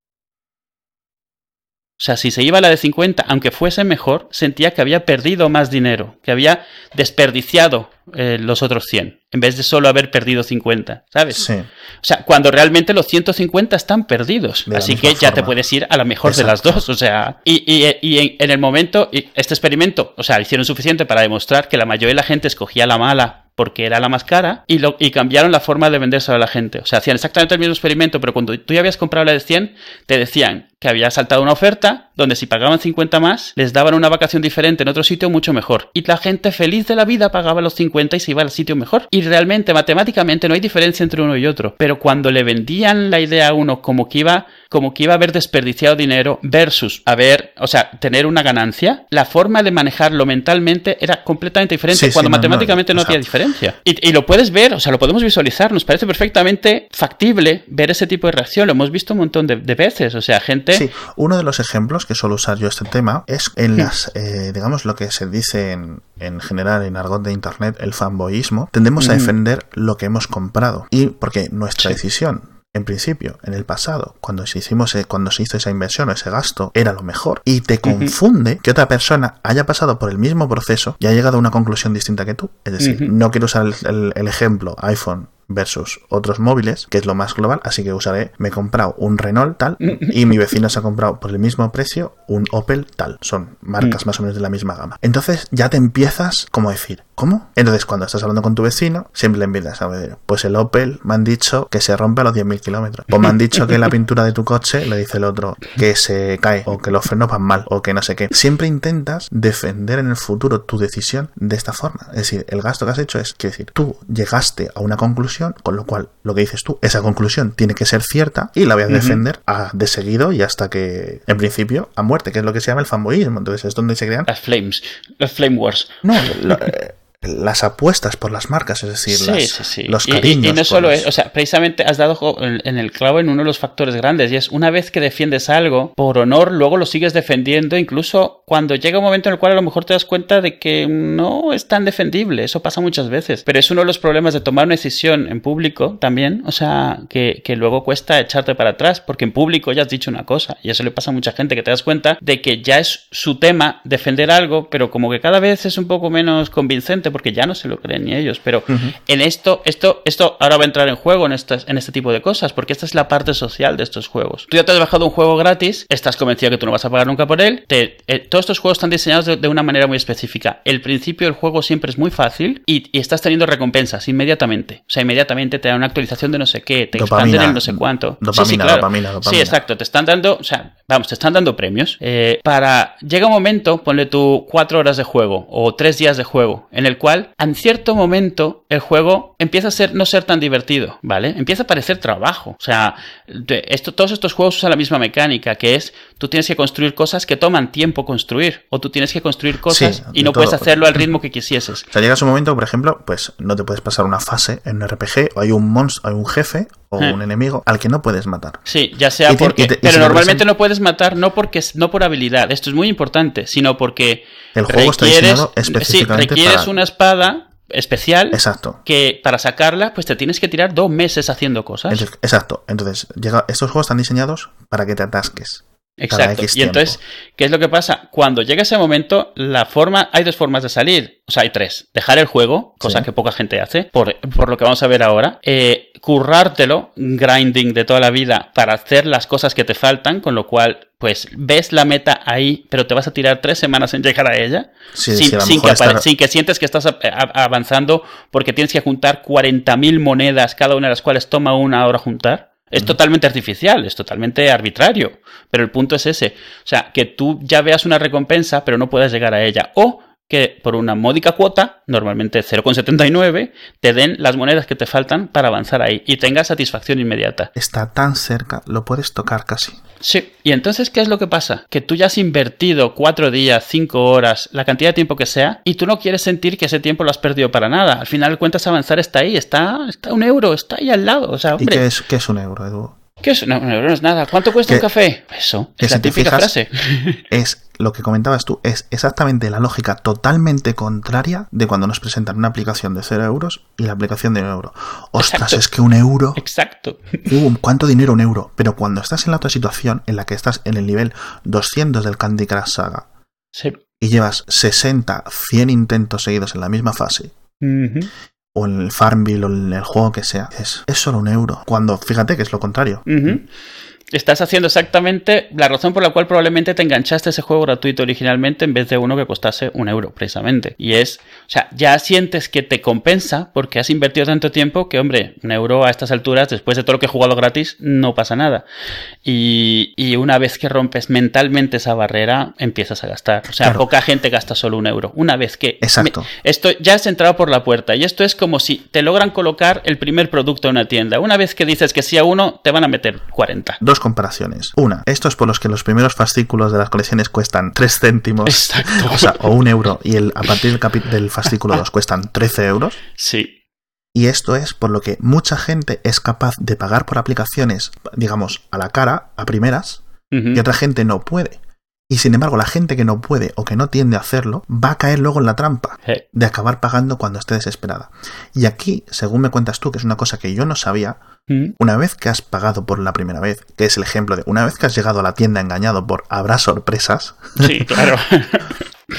O sea, si se iba a la de 50, aunque fuese mejor, sentía que había perdido más dinero, que había desperdiciado eh, los otros 100, en vez de solo haber perdido 50, ¿sabes? Sí. O sea, cuando realmente los 150 están perdidos. Así que ya te puedes ir a la mejor de las dos. O sea, y, y, en, el momento, este experimento, o sea, hicieron suficiente para demostrar que la mayoría de la gente escogía la mala porque era la más cara y, lo, y cambiaron la forma de venderse a la gente. O sea, hacían exactamente el mismo experimento, pero cuando tú ya habías comprado la de 100, te decían que había saltado una oferta donde si pagaban 50 más, les daban una vacación diferente en otro sitio mucho mejor. Y la gente feliz de la vida pagaba los 50 y se iba al sitio mejor. Y realmente, matemáticamente, no hay diferencia entre uno y otro. Pero cuando le vendían la idea a uno como que iba, como que iba a haber desperdiciado dinero versus haber, o sea, tener una ganancia, la forma de manejarlo mentalmente era completamente diferente. cuando matemáticamente no, había diferencia. Y, lo puedes ver, o sea, lo podemos visualizar. Nos parece perfectamente factible ver ese tipo de reacción. Lo hemos visto un montón de, de veces. O sea, gente Sí, uno de los ejemplos que suelo usar yo este tema es en las, eh, digamos, lo que se dice en, en, general en argot de internet, el fanboyismo. Tendemos a mm. defender lo que hemos comprado. Y porque nuestra decisión en principio, en el pasado, cuando se, hicimos, eh, cuando se hizo esa inversión o ese gasto, era lo mejor. Y te confunde que otra persona haya pasado por el mismo proceso y haya llegado a una conclusión distinta que tú. Es decir, no quiero usar el, ejemplo iPhone versus otros móviles, que es lo más global, así que usaré, me he comprado un Renault tal y mi vecino se ha comprado por el mismo precio un Opel tal. Son marcas mm. más o menos de la misma gama. Entonces ya te empiezas como decir, ¿cómo? Entonces cuando estás hablando con tu vecino, siempre le empiezas a ver, pues el Opel me han dicho que se rompe a los 10.000 kilómetros. O me han dicho que la pintura de tu coche, le dice el otro, que se cae, o que los frenos van mal, o que no sé qué. Siempre intentas defender en el futuro tu decisión de esta forma. Es decir, el gasto que has hecho es, que decir, tú llegaste a una conclusión con lo cual lo que dices tú, esa conclusión tiene que ser cierta y la voy a defender de seguido y hasta que, en principio, a muerte, que es lo que se llama el fanboyismo. Entonces es donde se crean... Las flames, las flame wars. No, eh, las apuestas por las marcas, es decir, los cariños. Y, no solo es, o sea, precisamente has dado en, el clavo en uno de los factores grandes, y es una vez que defiendes algo, por honor, luego lo sigues defendiendo, incluso cuando llega un momento en el cual a lo mejor te das cuenta de que no es tan defendible, eso pasa muchas veces, pero es uno de los problemas de tomar una decisión en público también, o sea, que, que luego cuesta echarte para atrás, porque en público ya has dicho una cosa, y eso le pasa a mucha gente que te das cuenta de que ya es su tema defender algo, pero como que cada vez es un poco menos convincente porque ya no se lo creen ni ellos. Pero en esto, esto, esto ahora va a entrar en juego en, estas, en este tipo de cosas, porque esta es la parte social de estos juegos. Tú ya te has bajado un juego gratis, estás convencido que tú no vas a pagar nunca por él. Te, eh, todos estos juegos están diseñados de, una manera muy específica. El principio del juego siempre es muy fácil y, estás teniendo recompensas inmediatamente. O sea, inmediatamente te dan una actualización de no sé qué, te expanden el no sé cuánto. Dopamina, dopamina, dopamina. Sí, exacto. Te están dando, o sea, vamos, te están dando premios. Eh, para. Llega un momento, ponle tú cuatro horas de juego o tres días de juego, en el cual, en cierto momento, el juego empieza a ser, no ser tan divertido, ¿vale? Empieza a parecer trabajo. O sea, esto, todos estos juegos usan la misma mecánica, que es tú tienes que construir cosas que toman tiempo construir, o tú tienes que construir cosas y no puedes hacerlo al ritmo que quisieses. O sea, llegas un momento, por ejemplo, pues no te puedes pasar una fase en un RPG, o hay un monstruo, hay un jefe o eh. un enemigo al que no puedes matar. Sí, ya sea porque. pero normalmente no puedes matar no porque no por habilidad, esto es muy importante, sino porque. El juego está diseñado específicamente sí, requieres una espada especial exacto. que para sacarla pues te tienes que tirar dos meses haciendo cosas. exacto. Entonces, llega, estos juegos están diseñados para que te atasques. Exacto. Y entonces, ¿qué es lo que pasa? Cuando llega ese momento, la forma, hay dos formas de salir. O sea, hay tres. Dejar el juego, cosa que poca gente hace, por, lo que vamos a ver ahora. Eh, currártelo, grinding de toda la vida, para hacer las cosas que te faltan, con lo cual, pues, ves la meta ahí, pero te vas a tirar tres semanas en llegar a ella, sin, que sin, que sientes que estás avanzando, porque tienes que juntar 40.000 monedas, cada una de las cuales toma una hora juntar. Es totalmente artificial, es totalmente arbitrario. Pero el punto es ese. O sea, que tú ya veas una recompensa, pero no puedas llegar a ella. O que por una módica cuota, normalmente 0,79, te den las monedas que te faltan para avanzar ahí y tengas satisfacción inmediata. Está tan cerca, lo puedes tocar casi. Sí, y entonces, ¿qué es lo que pasa? Que tú ya has invertido cuatro días, cinco horas, la cantidad de tiempo que sea, y tú no quieres sentir que ese tiempo lo has perdido para nada. Al final, cuentas avanzar está ahí, está, está un euro, está ahí al lado. O sea, hombre. ¿Y qué es, qué es un euro, Edu? ¿Qué es? No, no, es nada. ¿Cuánto cuesta un café? Eso, es la típica frase. Es lo que comentabas tú, es exactamente la lógica totalmente contraria de cuando nos presentan una aplicación de 0 euros y la aplicación de un euro. Ostras, es que un euro. Exacto. Uh, ¿Cuánto dinero un euro? Pero cuando estás en la otra situación, en la que estás en el nivel 200 del Candy Crush Saga y llevas 60, 100 intentos seguidos en la misma fase o en el Farmville o en el juego que sea, es, es solo un euro. Cuando fíjate que es lo contrario. Estás haciendo exactamente la razón por la cual probablemente te enganchaste ese juego gratuito originalmente en vez de uno que costase un euro, precisamente. Y es, o sea, ya sientes que te compensa porque has invertido tanto tiempo que, hombre, un euro a estas alturas, después de todo lo que he jugado gratis, no pasa nada. Y, una vez que rompes mentalmente esa barrera, empiezas a gastar. O sea, poca gente gasta solo un euro. Una vez que... Exacto. esto ya has entrado por la puerta. Y esto es como si te logran colocar el primer producto en una tienda. Una vez que dices que sí a uno, te van a meter 40 comparaciones. Una, estos por los que los primeros fascículos de las colecciones cuestan 3 céntimos. Exacto. O sea, o un euro. Y el, a partir del, del fascículo 2 cuestan 13 euros. Sí. Y esto es por lo que mucha gente es capaz de pagar por aplicaciones, digamos, a la cara, a primeras, y otra gente no puede. Y sin embargo, la gente que no puede o que no tiende a hacerlo va a caer luego en la trampa de acabar pagando cuando esté desesperada. Y aquí, según me cuentas tú, que es una cosa que yo no sabía, mm. una vez que has pagado por la primera vez, que es el ejemplo de una vez que has llegado a la tienda engañado por habrá sorpresas. Sí, claro.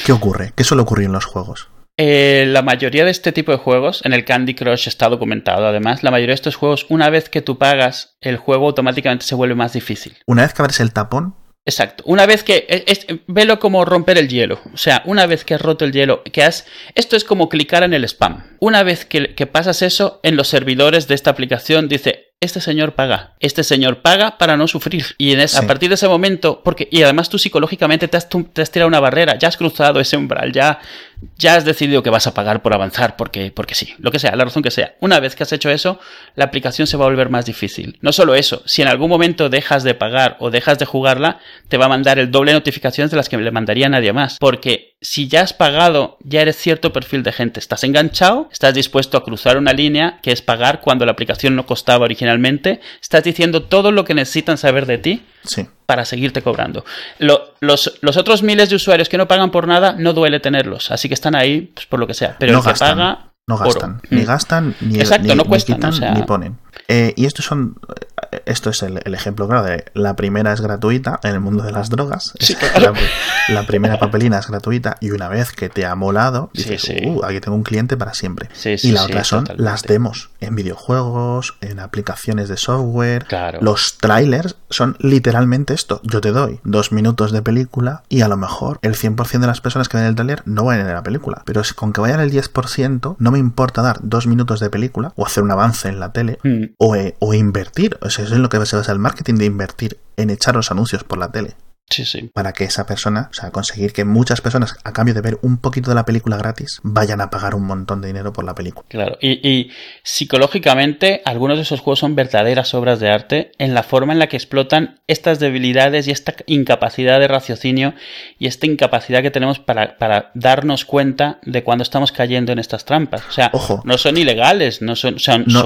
¿Qué ocurre? ¿Qué suele ocurrir en los juegos? Eh, la mayoría de este tipo de juegos, en el Candy Crush está documentado además, la mayoría de estos juegos, una vez que tú pagas, el juego automáticamente se vuelve más difícil. Una vez que abres el tapón, Exacto. Una vez que. Es, velo como romper el hielo. O sea, una vez que has roto el hielo, que has. Esto es como clicar en el spam. Una vez que, que pasas eso, en los servidores de esta aplicación dice: Este señor paga. Este señor paga para no sufrir. Y en a partir de ese momento, porque. Y además tú psicológicamente te has, te has tirado una barrera, ya has cruzado ese umbral, ya ya has decidido que vas a pagar por avanzar, porque, porque sí, lo que sea, la razón que sea. Una vez que has hecho eso, la aplicación se va a volver más difícil. No solo eso, si en algún momento dejas de pagar o dejas de jugarla, te va a mandar el doble de notificaciones de las que le mandaría nadie más. Porque si ya has pagado, ya eres cierto perfil de gente. Estás enganchado, estás dispuesto a cruzar una línea que es pagar cuando la aplicación no costaba originalmente, estás diciendo todo lo que necesitan saber de ti para seguirte cobrando. los, otros miles de usuarios que no pagan por nada, no duele tenerlos, así que están ahí pues, por lo que sea. Pero no el que paga. No gastan, ni mm. gastan, ni, Exacto, ni, no cuestan, ni, ni ponen. Eh, y estos son. Eh, esto es el, ejemplo claro de la primera es gratuita en el mundo de las drogas. la, primera papelina es gratuita y una vez que te ha molado, dices, uh, aquí tengo un cliente para siempre. y la otra son las demos en videojuegos, en aplicaciones de software. Los trailers son literalmente esto. Yo te doy dos minutos de película y a lo mejor el 100% de las personas que ven el trailer no van a la película. Pero con que vayan el 10%, no me importa dar dos minutos de película o hacer un avance en la tele hmm. O, eh, o, invertir. O sea, eso es lo que se basa el marketing de invertir en echar los anuncios por la tele. Sí, sí. Para que esa persona, o sea, conseguir que muchas personas, a cambio de ver un poquito de la película gratis, vayan a pagar un montón de dinero por la película. Claro, y, psicológicamente, algunos de esos juegos son verdaderas obras de arte en la forma en la que explotan estas debilidades y esta incapacidad de raciocinio y esta incapacidad que tenemos para, para darnos cuenta de cuando estamos cayendo en estas trampas. O sea, no son ilegales, no son.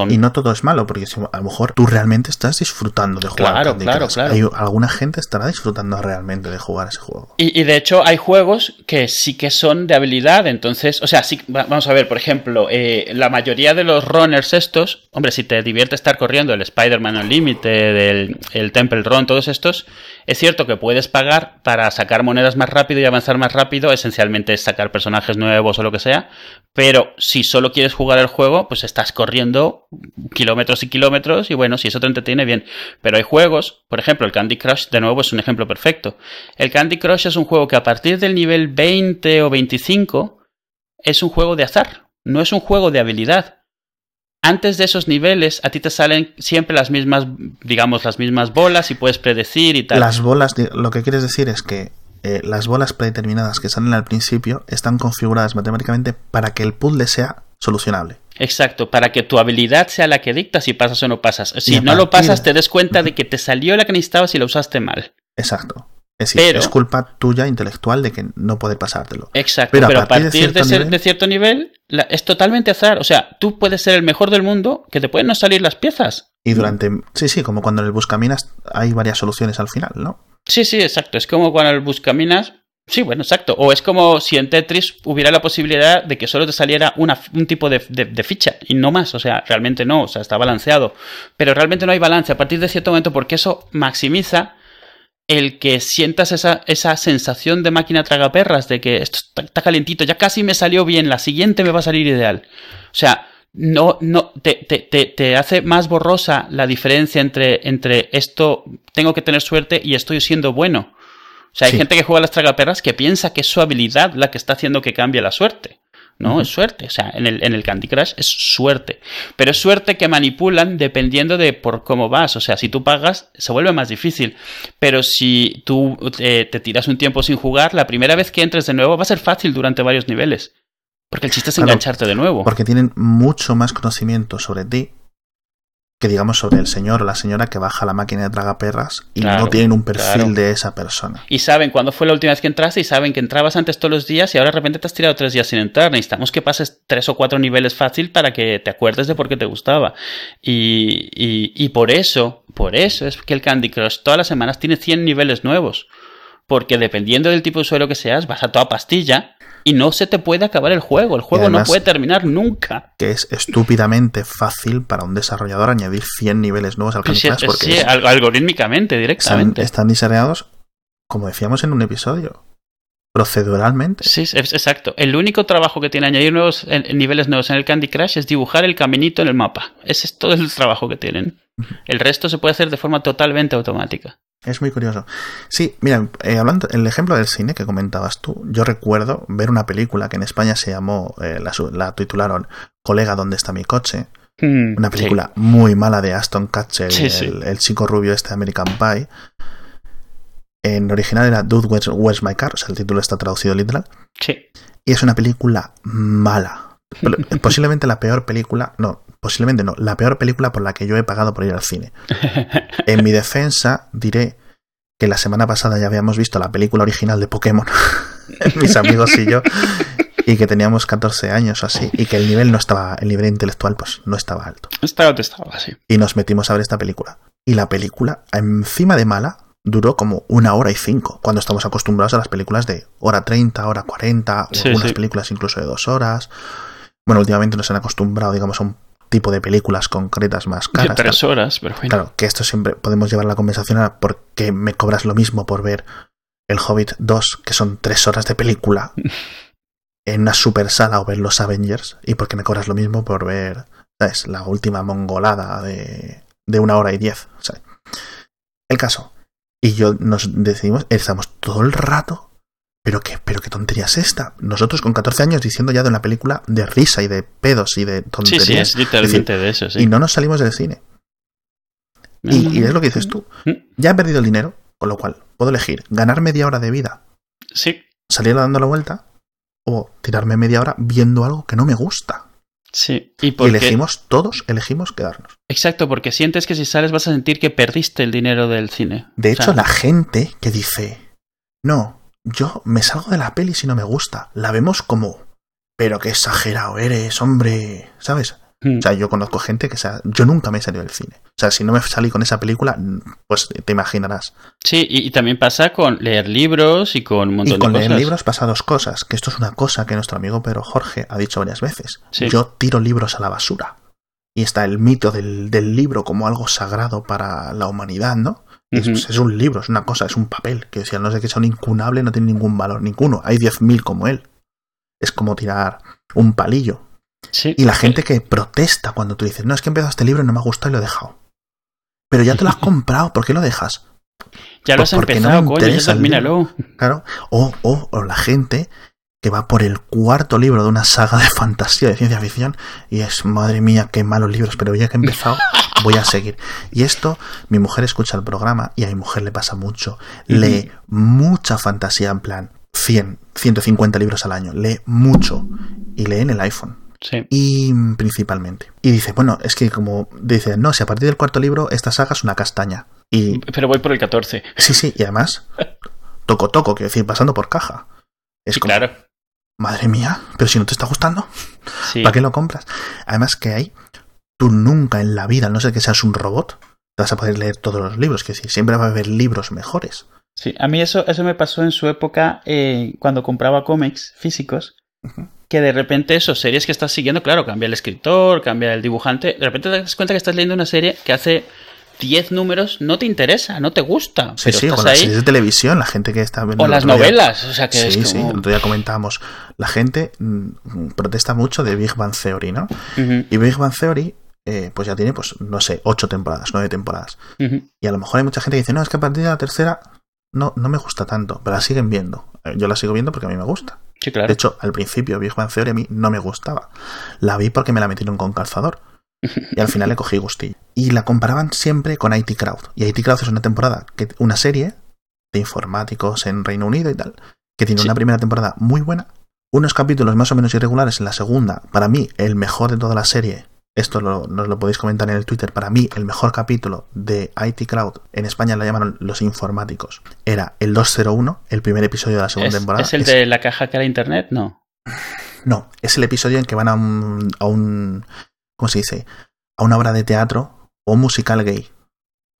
Y no todo es malo, porque a lo mejor tú realmente estás disfrutando de jugar. Claro, claro, claro. alguna gente estará disfrutando realmente de jugar ese juego. Y, de hecho hay juegos que sí que son de habilidad, entonces, o sea, sí, vamos a ver, por ejemplo, eh, la mayoría de los runners estos, hombre, si te divierte estar corriendo el Spider-Man Unlimited, el, Temple Run, todos estos, es cierto que puedes pagar para sacar monedas más rápido y avanzar más rápido, esencialmente es sacar personajes nuevos o lo que sea, pero si solo quieres jugar el juego, pues estás corriendo kilómetros y kilómetros y bueno, si eso te entretiene bien. Pero hay juegos, por ejemplo, el Candy Crush de nuevo es un ejemplo perfecto. El Candy Crush es un juego que a partir del nivel 20 o 25 es un juego de azar, no es un juego de habilidad antes de esos niveles a ti te salen siempre las mismas, digamos, las mismas bolas y puedes predecir y tal. Las bolas, lo que quieres decir es que eh, las bolas predeterminadas que salen al principio están configuradas matemáticamente para que el puzzle sea solucionable. Exacto, para que tu habilidad sea la que dicta si pasas o no pasas. Si no lo pasas, te des cuenta de que te salió la que necesitabas y la usaste mal. Exacto. Es decir, es culpa tuya intelectual de que no puede pasártelo. Exacto, pero, a partir, de, cierto nivel, es totalmente azar. O sea, tú puedes ser el mejor del mundo, que te pueden no salir las piezas. Y durante. Sí, sí, como cuando en el Buscaminas hay varias soluciones al final, ¿no? Sí, sí, exacto. Es como cuando en el Buscaminas. Sí, bueno, exacto. O es como si en Tetris hubiera la posibilidad de que solo te saliera una, un tipo de, de, ficha y no más. O sea, realmente no. O sea, está balanceado. Pero realmente no hay balance a partir de cierto momento porque eso maximiza el que sientas esa, esa sensación de máquina tragaperras, de que esto está, calientito, ya casi me salió bien, la siguiente me va a salir ideal. O sea, no, no, te, te, te, hace más borrosa la diferencia entre, entre esto tengo que tener suerte y estoy siendo bueno. O sea, hay gente que juega a las tragaperras que piensa que es su habilidad la que está haciendo que cambie la suerte. ¿No? Es suerte. O sea, en el, en el Candy Crush es suerte. Pero es suerte que manipulan dependiendo de por cómo vas. O sea, si tú pagas, se vuelve más difícil. Pero si tú eh, te tiras un tiempo sin jugar, la primera vez que entres de nuevo va a ser fácil durante varios niveles. Porque el chiste es engancharte de nuevo. Porque tienen mucho más conocimiento sobre ti que digamos sobre el señor o la señora que baja la máquina de tragaperras y no tienen un perfil de esa persona. Y saben cuándo fue la última vez que entraste y saben que entrabas antes todos los días y ahora de repente te has tirado tres días sin entrar. Necesitamos que pases tres o cuatro niveles fácil para que te acuerdes de por qué te gustaba. Y, y, y por eso, por eso es que el Candy Crush todas las semanas tiene 100 niveles nuevos. Porque dependiendo del tipo de usuario que seas, vas a toda pastilla y no se te puede acabar el juego. El juego no puede terminar nunca. Que es estúpidamente fácil para un desarrollador añadir 100 niveles nuevos al Candy Crush. Porque sí, algorítmicamente, directamente. Están, diseñados, como decíamos en un episodio, proceduralmente. Sí, exacto. El único trabajo que tiene añadir nuevos niveles nuevos en el Candy Crush es dibujar el caminito en el mapa. Ese es todo el trabajo que tienen. El resto se puede hacer de forma totalmente automática. Es muy curioso. Sí, mira, eh, hablando el ejemplo del cine que comentabas tú, yo recuerdo ver una película que en España se llamó, eh, la, titularon Colega, ¿dónde está mi coche? Hmm, una película muy mala de Aston Kutcher, el, chico rubio este American Pie. En original era Dude, where's, My Car? O sea, el título está traducido literal. Sí. Y es una película mala. Posiblemente la peor película, no, posiblemente no, la peor película por la que yo he pagado por ir al cine. En mi defensa diré que la semana pasada ya habíamos visto la película original de Pokémon, mis amigos y yo, y que teníamos 14 años o así, y que el nivel no estaba, el nivel intelectual pues no estaba alto. Estaba estaba, sí. Y nos metimos a ver esta película. Y la película, encima de mala, duró como una hora y cinco, cuando estamos acostumbrados a las películas de hora 30, hora 40, o algunas películas incluso de dos horas. Bueno, últimamente nos han acostumbrado, digamos, a un tipo de películas concretas más caras. De tres horas, pero bueno. Claro, que esto siempre podemos llevar la conversación a por qué me cobras lo mismo por ver El Hobbit 2, que son tres horas de película, en una super sala o ver los Avengers, y por qué me cobras lo mismo por ver, ¿sabes? La última mongolada de, de una hora y diez. ¿sabes? El caso. Y yo nos decidimos, estamos todo el rato pero qué, pero qué tontería es esta. Nosotros con 14 años diciendo ya de una película de risa y de pedos y de tonterías. Sí, sí, es literalmente de eso, sí. Y no nos salimos del cine. Y, y, es lo que dices tú. Mm. Ya he perdido el dinero, con lo cual puedo elegir ganar media hora de vida, Sí, salir dando la vuelta, o tirarme media hora viendo algo que no me gusta. Sí. Y Y porque... elegimos, todos elegimos quedarnos. Exacto, porque sientes que si sales vas a sentir que perdiste el dinero del cine. De O hecho, sea, la gente que dice, no, yo me salgo de la peli si no me gusta, la vemos como, pero qué exagerado eres, hombre, ¿sabes? Mm, O sea, yo conozco gente que se ha- yo nunca me he salido del cine. O sea, si no me salí con esa película, pues te imaginarás. Sí, y, y también pasa con leer libros y con un montón Y con de leer cosas. libros pasa dos cosas, que esto es una cosa que nuestro amigo Pedro Jorge ha dicho varias veces. Sí. Yo tiro libros a la basura. Y está el mito del, del libro como algo sagrado para la humanidad, ¿no? Es, un libro, es una cosa, es un papel, que si al no sé que sea un incunable no tiene ningún valor, ninguno. Hay 10.000 como él. Es como tirar un palillo. Sí, Y la gente que protesta cuando tú dices, no, es que he empezado este libro y no me ha gustado y lo he dejado. Pero ya te lo has comprado, ¿por qué lo dejas? Ya lo has porque no empezado, me coño, ya termínalo. Claro. O, o, o la gente que va por el cuarto libro de una saga de fantasía, de ciencia ficción, y es, madre mía, qué malos libros, pero ya que he empezado, voy a seguir. Y esto, mi mujer escucha el programa y a mi mujer le pasa mucho. Lee mucha fantasía, en plan, 100, 150 libros al año. Lee mucho. Y lee en el iPhone. Sí. Y principalmente. Y dice, bueno, es que como dice, no, si a partir del cuarto libro esta saga es una castaña. Y Pero voy por el 14. sí, sí, y además, toco toco, quiero decir, pasando por caja. Es Sí, como, claro. madre mía, pero si no te está gustando, Sí. ¿para qué lo compras? Además que hay, tú nunca en la vida, no ser que seas un robot, te vas a poder leer todos los libros, que decir, siempre va a haber libros mejores. Sí, a mí eso, eso me pasó en su época eh, cuando compraba cómics físicos. Que de repente eso, series que estás siguiendo, claro, cambia el escritor, cambia el dibujante. De repente te das cuenta que estás leyendo una serie que hace 10 números, no te interesa, no te gusta. Sí, pero sí, estás con las series de televisión, la gente que está viendo... O las otro día- novelas, o sea que es Sí, sí, como... el otro día comentábamos, la gente mm, protesta mucho de Big Bang Theory, ¿no? Y Big Bang Theory, eh, pues ya tiene, pues, no sé, ocho temporadas, nueve temporadas. Y a lo mejor hay mucha gente que dice, no, es que a partir de la tercera no, no me gusta tanto, pero la siguen viendo. Eh, Yo la sigo viendo porque a mí me gusta. Sí, claro. De hecho, al principio Big Bang Theory a mí no me gustaba. La vi porque me la metieron con calzador. Y al final le cogí gustillo. Y la comparaban siempre con IT Crowd. Y IT Crowd es una temporada, que, una serie de informáticos en Reino Unido y tal, que tiene Sí. una primera temporada muy buena, unos capítulos más o menos irregulares en la segunda. Para mí, el mejor de toda la serie, esto lo, nos lo podéis comentar en el Twitter, para mí el mejor capítulo de IT Crowd, en España lo llamaron los informáticos, era el 201, el primer episodio de la segunda ¿Es, temporada. es el Es- de la caja que era internet? No. no, es el episodio en que van a un, a un. ¿Cómo se dice? A una obra de teatro o musical gay.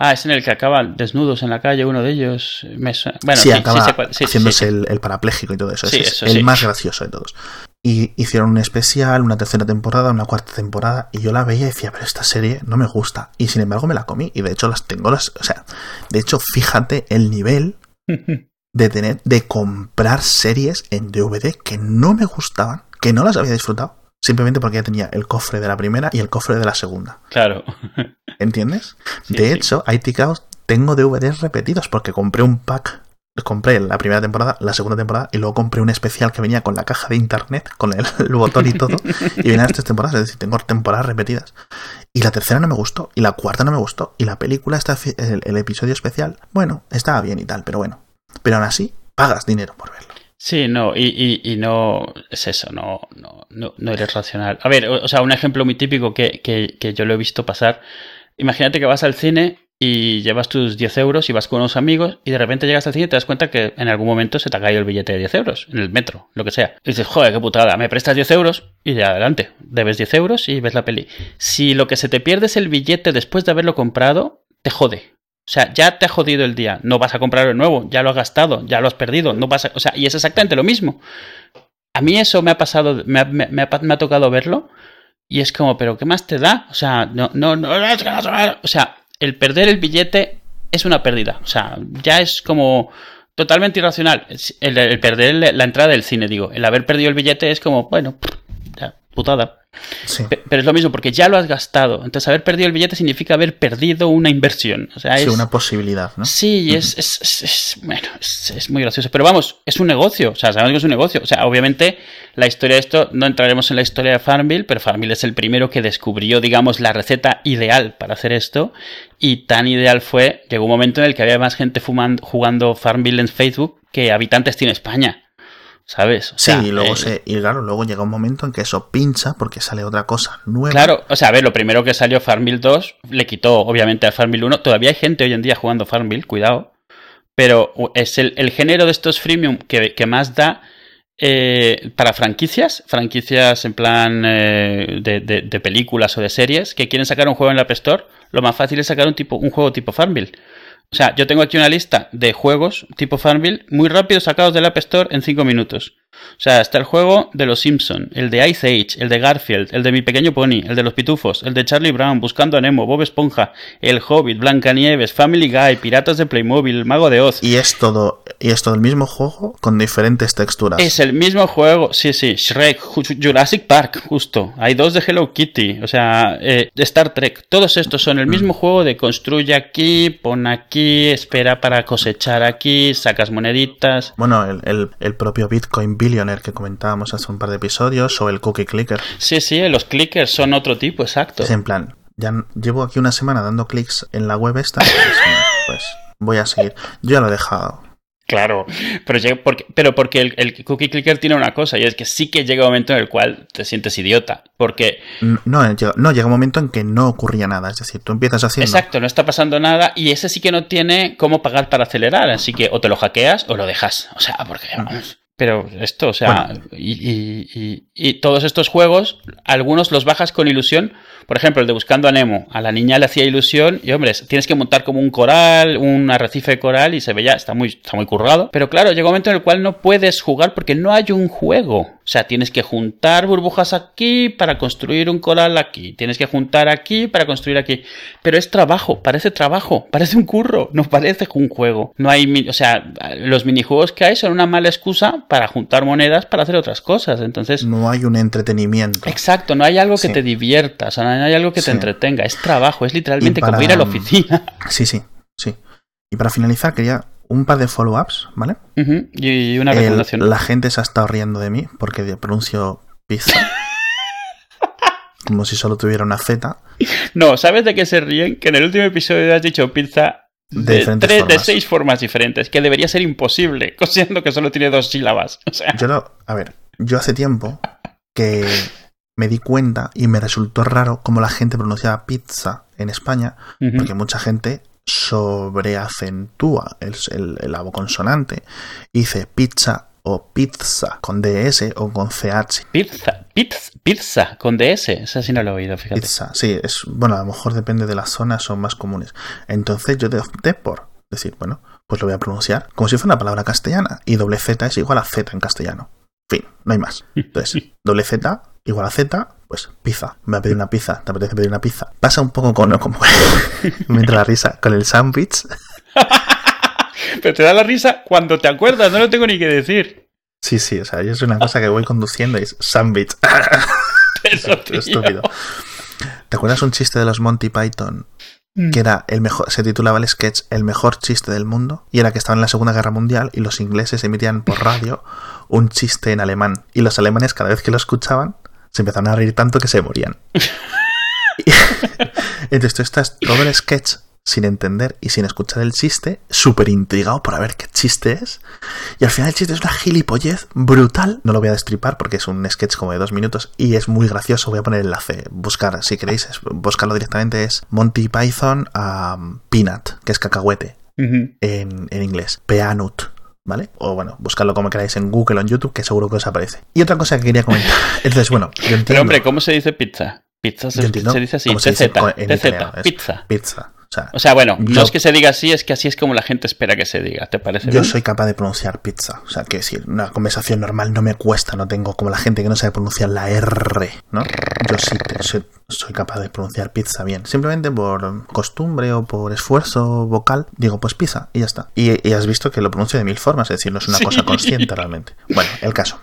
Ah, es en el que acaban desnudos en la calle, uno de ellos. Me Bueno, sí, sí, acaba sí haciéndose. El, el parapléjico y todo eso. Sí, Ese es eso el más gracioso de todos. Y hicieron un especial, una tercera temporada, una cuarta temporada, y yo la veía y decía, pero esta serie no me gusta. Y sin embargo me la comí. Y de hecho las tengo las. O sea, de hecho, fíjate el nivel de tener, de comprar series en DVD que no me gustaban, que no las había disfrutado, simplemente porque ya tenía el cofre de la primera y el cofre de la segunda. Claro. ¿Entiendes? Sí, de sí. hecho, IT Crowd tengo DVDs repetidos porque compré un pack. Compré la primera temporada, la segunda temporada y luego compré un especial que venía con la caja de internet, con el, el botón y todo. y venían las tres temporadas, es decir, tengo temporadas repetidas. Y la tercera no me gustó, y la cuarta no me gustó, y la película, está, el, el episodio especial, bueno, estaba bien y tal, pero bueno. Pero aún así, pagas dinero por verlo. Sí, no, y, y, y no es eso, no, no, no, no eres racional. A ver, o, o sea, un ejemplo muy típico que, que, que yo lo he visto pasar. Imagínate que vas al cine y llevas tus 10 euros y vas con unos amigos y de repente llegas al cine y te das cuenta que en algún momento se te ha caído el billete de 10 euros en el metro, lo que sea. Y dices, joder, qué putada, me prestas 10 euros y de adelante, debes 10 euros y ves la peli. Si lo que se te pierde es el billete después de haberlo comprado, te jode. O sea, ya te ha jodido el día. No vas a comprarlo de nuevo, ya lo has gastado, ya lo has perdido. No vas a, o sea, y es exactamente lo mismo. A mí eso me ha pasado, me ha, me, me ha, me ha tocado verlo Y es como, ¿pero qué más te da? O sea, no, no, no, o sea, el perder el billete es una pérdida. O sea, ya es como totalmente irracional. El, perder la entrada del cine, digo. El haber perdido el billete es como, bueno, ya, putada. Pero es lo mismo, porque ya lo has gastado. Entonces, haber perdido el billete significa haber perdido una inversión. O sea, es una posibilidad, ¿no? Sí, es, es, bueno, es, muy gracioso. Pero vamos, es un negocio. O sea, sabemos que es un negocio. O sea, obviamente, la historia de esto, no entraremos en la historia de Farmville, pero Farmville es el primero que descubrió, digamos, la receta ideal para hacer esto. Y tan ideal fue, llegó un momento en el que había más gente fumando, jugando Farmville en Facebook que habitantes tiene España. ¿Sabes? sí, y luego, eh, se, y claro, luego llega un momento en que eso pincha porque sale otra cosa nueva. Claro, o sea, a ver, lo primero que salió Farmville 2 le quitó obviamente a Farmville 1. Todavía hay gente hoy en día jugando Farmville, cuidado. Pero es el, género de estos freemium que, más da eh, para franquicias, franquicias en plan eh, de, películas o de series que quieren sacar un juego en la App Store. Lo más fácil es sacar un, tipo, un juego tipo Farmville. O sea, yo tengo aquí una lista de juegos tipo Farmville muy rápido sacados del App Store en 5 minutos. O sea, está el juego de los Simpson, el de Ice Age, el de Garfield, el de Mi Pequeño Pony, el de los Pitufos, el de Charlie Brown, Buscando a Nemo, Bob Esponja, El Hobbit, Blancanieves, Family Guy, Piratas de Playmobil, El Mago de Oz. Y es todo, y es todo el mismo juego con diferentes texturas. Es el mismo juego, sí, sí, Shrek, Jurassic Park, justo. Hay dos de Hello Kitty, o sea, eh, Star Trek. Todos estos son el mm. mismo juego de construye aquí, pon aquí, espera para cosechar aquí, sacas moneditas. Bueno, el, el propio Bitcoin Billionaire que comentábamos hace un par de episodios o el Cookie Clicker. Sí, sí, los clickers son otro tipo, exacto. Es en plan, ya llevo aquí una semana dando clics en la web esta, pues, pues voy a seguir. Yo ya lo he dejado. Claro, pero, porque, pero porque el, cookie clicker tiene una cosa y es que sí que llega un momento en el cual te sientes idiota, porque... No, no, llega un momento en que no ocurría nada, es decir, tú empiezas haciendo... Exacto, no está pasando nada y ese sí que no tiene cómo pagar para acelerar, así que o te lo hackeas o lo dejas, o sea, porque vamos... Pero esto, o sea, y, todos estos juegos, algunos los bajas con ilusión. Por ejemplo, el de Buscando a Nemo. A la niña le hacía ilusión y, hombre, tienes que montar como un coral, un arrecife de coral y se veía, está muy, está muy currado. Pero claro, llega un momento en el cual no puedes jugar porque no hay un juego. O sea, tienes que juntar burbujas aquí para construir un coral aquí. Tienes que juntar aquí para construir aquí. Pero es trabajo, parece trabajo, parece un curro, no parece un juego. No hay, o sea, los minijuegos que hay son una mala excusa para juntar monedas para hacer otras cosas. Entonces. No hay un entretenimiento. Exacto, no hay algo que te divierta, o sea, no hay algo que te entretenga. Es trabajo, es literalmente como ir a la oficina. Sí, sí, sí. Y para finalizar, quería un par de follow-ups, ¿vale? Y una recomendación. la gente se ha estado riendo de mí porque pronuncio pizza. como si solo tuviera una Z. No, ¿sabes de qué se ríen? Que en el último episodio has dicho pizza de, tres, de seis formas diferentes, que debería ser imposible, considerando que solo tiene dos sílabas. Yo lo, a ver, yo hace tiempo que me di cuenta y me resultó raro cómo la gente pronunciaba pizza en España, porque mucha gente sobreacentúa el, el, el consonante y dice pizza o pizza con DS o con CH. Pizza, pizza, pizza con DS, esa sí no lo he oído, fíjate. Pizza, sí, es, bueno, a lo mejor depende de las zonas, son más comunes. Entonces yo opté por decir, bueno, pues lo voy a pronunciar como si fuera una palabra castellana y doble Z es igual a Z en castellano. Fin, no hay más. Entonces, doble Z igual a Z, pues pizza. Me va a pedir una pizza, te apetece pedir una pizza. Pasa un poco con, como me entra la risa, con el sandwich. Pero te da la risa cuando te acuerdas, no lo tengo ni que decir. Sí, sí, o sea, es una cosa que voy conduciendo y es sandwich. Estúpido. ¿Te acuerdas un chiste de los Monty Python? Mm. Que era el mejor, se titulaba el sketch El mejor chiste del mundo. Y era que estaba en la Segunda Guerra Mundial y los ingleses emitían por radio un chiste en alemán. Y los alemanes, cada vez que lo escuchaban, se empezaron a reír tanto que se morían. Entonces tú estás todo el sketch sin entender y sin escuchar el chiste, súper intrigado por ver qué chiste es. Y al final el chiste es una gilipollez brutal. No lo voy a destripar porque es un sketch como de dos minutos y es muy gracioso. Voy a poner el enlace. Buscar, si queréis, buscarlo directamente. Es Monty Python a Peanut, que es cacahuete en, en, inglés. Peanut. ¿Vale? O bueno, buscarlo como queráis en Google o en YouTube, que seguro que os aparece. Y otra cosa que quería comentar. Entonces, bueno, yo entiendo. Pero hombre, ¿cómo se dice pizza? Pizza se, dice así, TZ, pizza. Pizza. O sea, bueno, no es que se diga así, es que así es como la gente espera que se diga, ¿te parece? Yo soy capaz de pronunciar pizza. O sea, que decir, una conversación normal no me cuesta, no tengo como la gente que no sabe pronunciar la R, ¿no? Yo sí soy, capaz de pronunciar pizza bien. Simplemente por costumbre o por esfuerzo vocal, digo, pues pizza y ya está. Y, has visto que lo pronuncio de mil formas, es decir, no es una cosa consciente realmente. Bueno, el caso.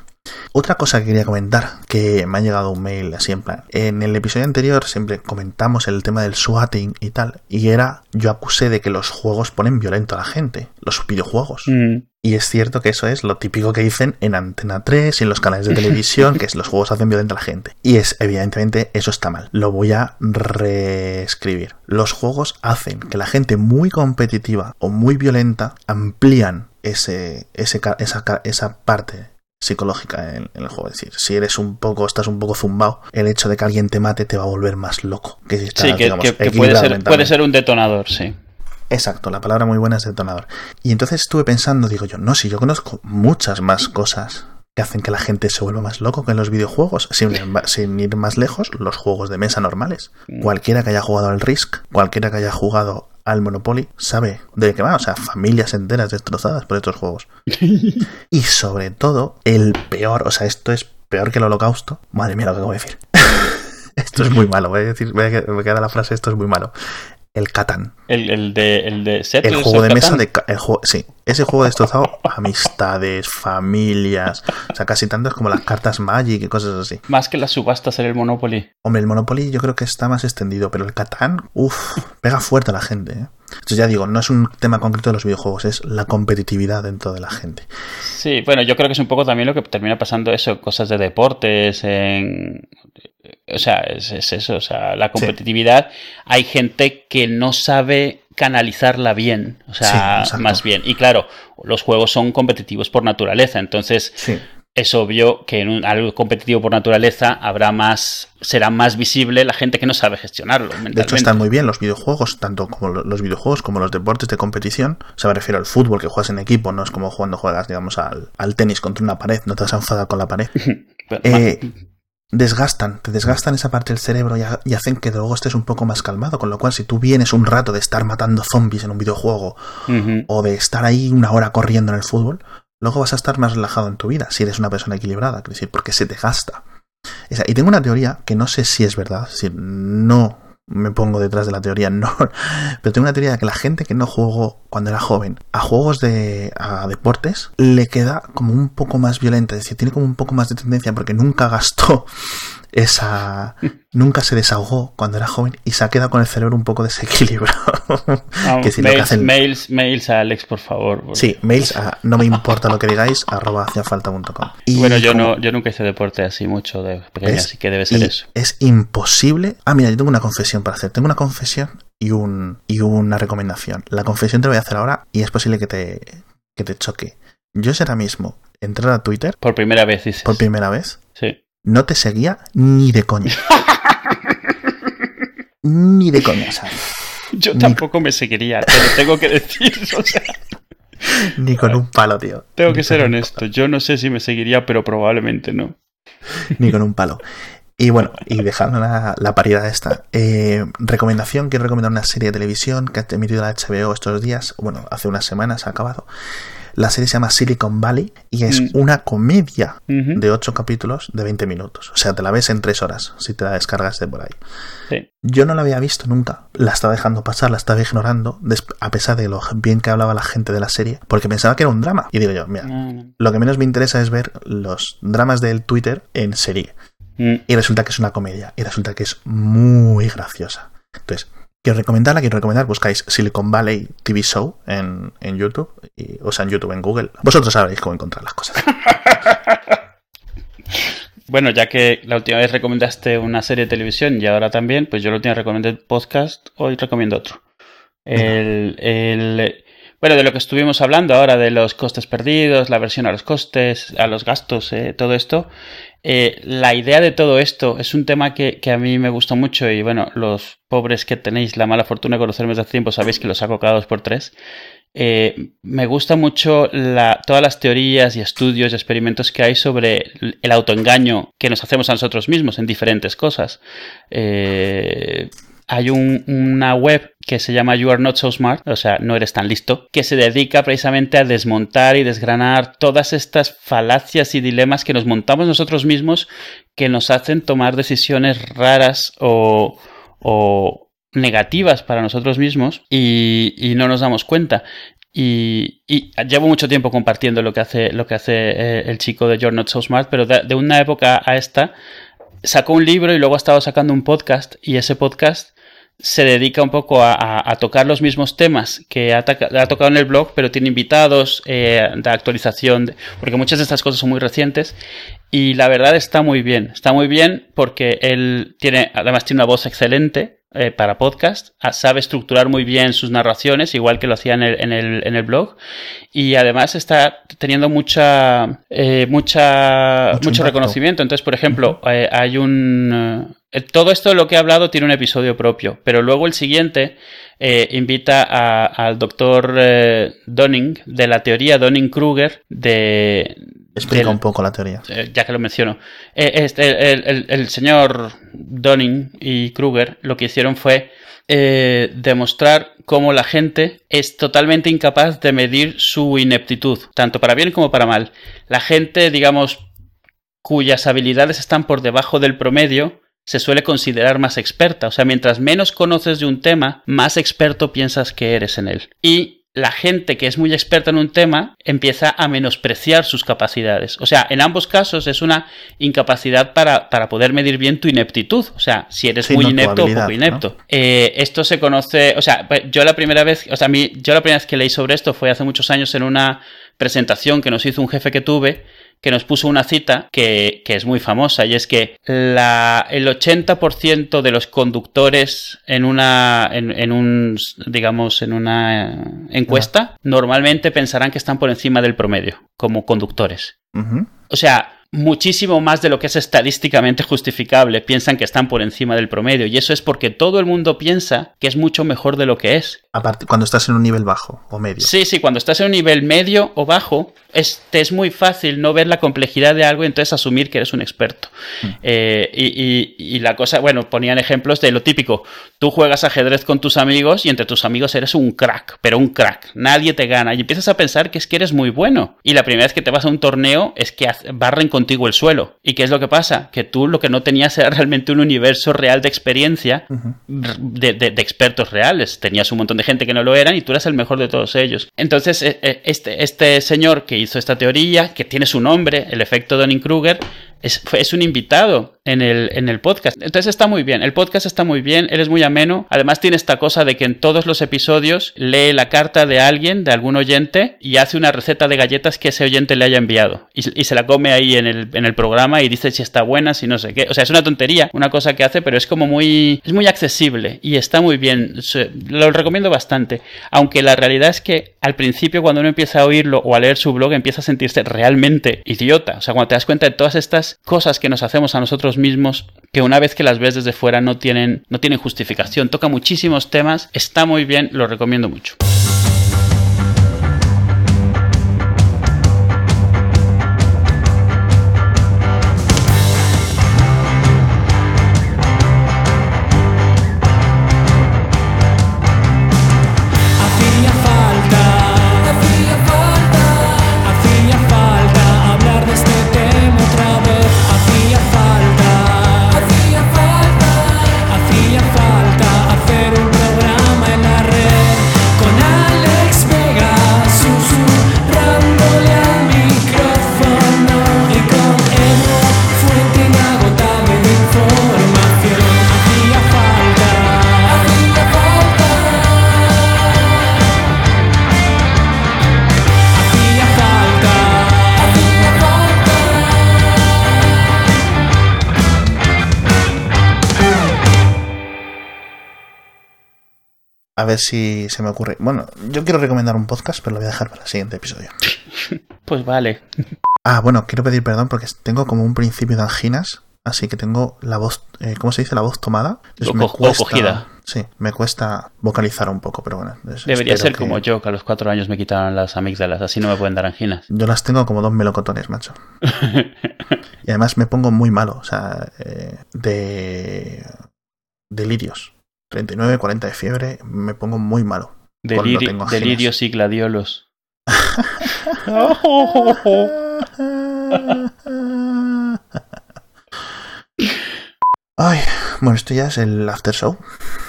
Otra cosa que quería comentar, que me ha llegado un mail así en plan. En el episodio anterior siempre comentamos el tema del swatting y tal, y era, yo acusé de que los juegos ponen violento a la gente, los videojuegos. Mm. Y es cierto que eso es lo típico que dicen en Antena 3 y en los canales de televisión, que es los juegos hacen violento a la gente. Y es, evidentemente, eso está mal. Lo voy a reescribir. Los juegos hacen que la gente muy competitiva o muy violenta amplían ese, ese, esa, esa parte psicológica en, el juego. Es decir, si eres un poco, estás un poco zumbado, el hecho de que alguien te mate te va a volver más loco. Que si sí, que, puede, ser, puede ser un detonador, sí. Exacto, la palabra muy buena es detonador. Y entonces estuve pensando, digo yo, no, si yo conozco muchas más cosas que hacen que la gente se vuelva más loco que en los videojuegos, sin, sin, ir más lejos, los juegos de mesa normales. Mm. Cualquiera que haya jugado al Risk, cualquiera que haya jugado al Monopoly sabe de qué va, o sea, familias enteras destrozadas por estos juegos. y sobre todo, el peor, o sea, esto es peor que el holocausto. Madre mía lo que voy a decir. esto es muy malo, voy a decir, voy a, me queda la frase, esto es muy malo el Catán. El, de, el de El juego de mesa de. El juego, sí, ese juego destrozado amistades, familias. O sea, casi tantas como las cartas Magic y cosas así. Más que las subastas en el Monopoly. Hombre, el Monopoly yo creo que está más extendido, pero el Catán, uff, pega fuerte a la gente. ¿eh? Entonces ya digo, no es un tema concreto de los videojuegos, es la competitividad dentro de la gente. Sí, bueno, yo creo que es un poco también lo que termina pasando eso, cosas de deportes, en o sea, es, eso, o sea, la competitividad. Hay gente que no sabe canalizarla bien, o sea, más bien. Y claro, los juegos son competitivos por naturaleza, entonces es obvio que en un, algo competitivo por naturaleza habrá más, será más visible la gente que no sabe gestionarlo. De hecho, están muy bien los videojuegos, tanto como los videojuegos como los deportes de competición. O sea, me refiero al fútbol que juegas en equipo, no es como cuando juegas, digamos, al, al tenis contra una pared, no te vas a enfadar con la pared. eh, desgastan, te desgastan esa parte del cerebro y, hacen que luego estés un poco más calmado. Con lo cual, si tú vienes un rato de estar matando zombies en un videojuego o de estar ahí una hora corriendo en el fútbol, luego vas a estar más relajado en tu vida si eres una persona equilibrada, decir, porque se te gasta. Y tengo una teoría que no sé si es verdad, es no me pongo detrás de la teoría, no. Pero tengo una teoría de que la gente que no jugó cuando era joven a juegos de a deportes le queda como un poco más violenta, es decir, tiene como un poco más de tendencia porque nunca gastó esa nunca se desahogó cuando era joven y se ha quedado con el cerebro un poco desequilibrado. mails, mails, a Alex, por favor. Sí, mails a no me importa lo que digáis, arroba haciafalta.com. Bueno, yo no, yo nunca hice deporte así mucho de pequeño, así que debe ser eso. Es imposible. Ah, mira, yo tengo una confesión para hacer. Tengo una confesión y un y una recomendación. La confesión te voy a hacer ahora y es posible que te, que te choque. Yo será mismo entrar a Twitter. Por primera vez, dices. Por primera vez. Sí no te seguía ni de coña. ni de coña, ¿sabes? Yo tampoco me seguiría, te lo tengo que decir. O sea... Ni con un palo, tío. Tengo que ser honesto. Yo no sé si me seguiría, pero probablemente no. Ni con un palo. Y bueno, y dejando la, la paridad esta, eh, recomendación, quiero recomendar una serie de televisión que ha emitido la HBO estos días, bueno, hace unas semanas ha acabado, la serie se llama Silicon Valley y es mm. una comedia de 8 capítulos de 20 minutos. O sea, te la ves en 3 horas si te la descargas de por ahí. Yo no la había visto nunca. La estaba dejando pasar, la estaba ignorando, a pesar de lo bien que hablaba la gente de la serie, porque pensaba que era un drama. Y digo yo, mira, lo que menos me interesa es ver los dramas del Twitter en serie. Mm. Y resulta que es una comedia. Y resulta que es muy graciosa. Entonces, Quiero recomendarla, quiero recomendar, buscáis Silicon Valley TV Show en, YouTube, o sea, en YouTube, en Google. Vosotros sabréis cómo encontrar las cosas. Bueno, ya que la última vez recomendaste una serie de televisión y ahora también, pues yo la última vez recomendé podcast, hoy recomiendo otro. El, el, bueno, de lo que estuvimos hablando ahora, de los costes perdidos, la versión a los costes, a los gastos, eh, todo esto, eh, la idea de todo esto es un tema que, a mí me gustó mucho y bueno, los pobres que tenéis la mala fortuna de conocerme desde hace tiempo sabéis que los saco cada dos por tres. Eh, me gusta mucho todas las teorías y estudios y experimentos que hay sobre el autoengaño que nos hacemos a nosotros mismos en diferentes cosas. Eh, hay una web que se llama You Are Not So Smart, o sea, no eres tan listo, que se dedica precisamente a desmontar y desgranar todas estas falacias y dilemas que nos montamos nosotros mismos que nos hacen tomar decisiones raras o, negativas para nosotros mismos y, no nos damos cuenta. Y, llevo mucho tiempo compartiendo lo que hace, lo que hace eh, el chico de You're Not So Smart, pero de, una época a esta sacó un libro y luego ha estado sacando un podcast y ese podcast se dedica un poco a, tocar los mismos temas que ha, tocado en el blog, pero tiene invitados, eh, de actualización, porque muchas de estas cosas son muy recientes. Y la verdad está muy bien, está muy bien porque él tiene, además tiene una voz excelente eh, para podcast, ah, sabe estructurar muy bien sus narraciones, igual que lo hacía en el, blog, y además está teniendo mucha, eh, mucha mucho, reconocimiento. Entonces, por ejemplo, hay un eh, todo esto de lo que he hablado tiene un episodio propio, pero luego el siguiente eh, invita al doctor eh, Donning de la teoría Donning-Kruger de... Explica un poco la teoría. ya que lo menciono. Este, el, señor Donning y Kruger lo que hicieron fue demostrar cómo la gente es totalmente incapaz de medir su ineptitud, tanto para bien como para mal. La gente, digamos, cuyas habilidades están por debajo del promedio, se suele considerar más experta. O sea, mientras menos conoces de un tema, más experto piensas que eres en él. Y la gente que es muy experta en un tema empieza a menospreciar sus capacidades. O sea, en ambos casos es una incapacidad para, para poder medir bien tu ineptitud. O sea, si eres muy inepto o poco inepto. Eh, esto se conoce, o sea, pues, yo la primera vez, o sea, a mí, yo la primera vez que leí sobre esto fue hace muchos años en una presentación que nos hizo un jefe que tuve que nos puso una cita que, es muy famosa y es que la, el 80% de los conductores en una, en, un, digamos, en una encuesta normalmente pensarán que están por encima del promedio como conductores. O sea, muchísimo más de lo que es estadísticamente justificable, piensan que están por encima del promedio. Y eso es porque todo el mundo piensa que es mucho mejor de lo que es. Aparte, cuando estás en un nivel bajo o medio. Sí, sí, cuando estás en un nivel medio o bajo, es, te es muy fácil no ver la complejidad de algo y entonces asumir que eres un experto. Mm. Eh, y, la cosa, bueno, ponían ejemplos de lo típico. Tú juegas ajedrez con tus amigos y entre tus amigos eres un crack, pero un crack. Nadie te gana. Y empiezas a pensar que es que eres muy bueno. Y la primera vez que te vas a un torneo es que barren contigo el suelo. ¿Y qué es lo que pasa? Que tú lo que no tenías era realmente un universo real de experiencia de, expertos reales. Tenías un montón de gente que no lo eran y tú eras el mejor de todos ellos. Entonces, e, e, este, este señor que hizo esta teoría, que tiene su nombre, el efecto Donning-Kruger, es, es, un invitado en el, en el podcast. Entonces está muy bien, el podcast está muy bien, él es muy ameno. Además tiene esta cosa de que en todos los episodios lee la carta de alguien, de algún oyente, y hace una receta de galletas que ese oyente le haya enviado. Y, se la come ahí en el, en el, programa y dice si está buena, si no sé qué. O sea, es una tontería, una cosa que hace, pero es como muy, es muy accesible y está muy bien. Lo recomiendo bastante. Aunque la realidad es que al principio cuando uno empieza a oírlo o a leer su blog empieza a sentirse realmente idiota. O sea, cuando te das cuenta de todas estas cosas que nos hacemos a nosotros mismos que una vez que las ves desde fuera no tienen, no tienen justificación. Toca muchísimos temas, está muy bien, lo recomiendo mucho. A ver si se me ocurre. Bueno, yo quiero recomendar un podcast, pero lo voy a dejar para el siguiente episodio. pues vale. Ah, bueno, quiero pedir perdón porque tengo como un principio de anginas, así que tengo la voz, eh, ¿cómo se dice? La voz tomada. me cuesta, cogida. Sí, me cuesta vocalizar un poco, pero bueno. Debería ser como yo, que a los cuatro años me quitaron las amígdalas, así no me pueden dar anginas. Yo las tengo como dos melocotones, macho. y además me pongo muy malo, o sea, eh, de delirios. 39, 40 de fiebre, me pongo muy malo. delirios y gladiolos. Ay, bueno, esto ya es el after show.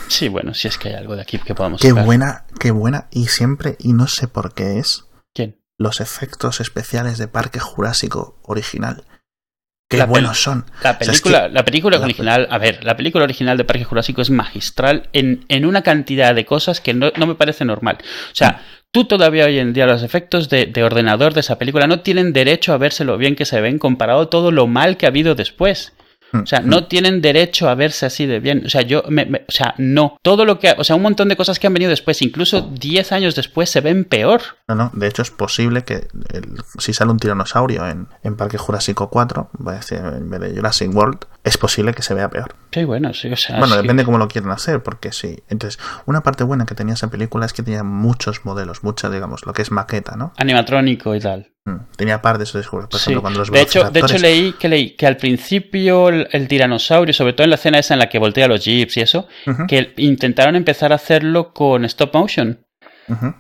Sí, bueno, si es que hay algo de aquí que podamos Qué buena, qué buena. Y siempre, y no sé por qué es. ¿Quién? Los efectos especiales de Parque Jurásico original. Qué buenos son. La película, la película original, a ver, la película original de Parque Jurásico es magistral en, en una cantidad de cosas que no, me parece normal. O sea, mm. tú todavía hoy en día los efectos de, de, ordenador de esa película no tienen derecho a verse lo bien que se ven comparado a todo lo mal que ha habido después. O sea, no tienen derecho a verse así de bien. O sea, yo, me, o sea, no. Todo lo que, o sea, un montón de cosas que han venido después, incluso 10 años después, se ven peor. No, no, de hecho es posible que si sale un tiranosaurio en, Parque Jurásico 4, en vez de Jurassic World, es posible que se vea peor. Sí, bueno, sí, o sea. Bueno, depende cómo lo quieran hacer, porque sí. Entonces, una parte buena que tenía esa película es que tenía muchos modelos, mucha, digamos, lo que es maqueta, ¿no? Animatrónico y tal. Mm, tenía par de esos por ejemplo, cuando los de hecho, de hecho leí que leí que al principio el, tiranosaurio, sobre todo en la escena esa en la que voltea los jeeps y eso, que intentaron empezar a hacerlo con stop motion.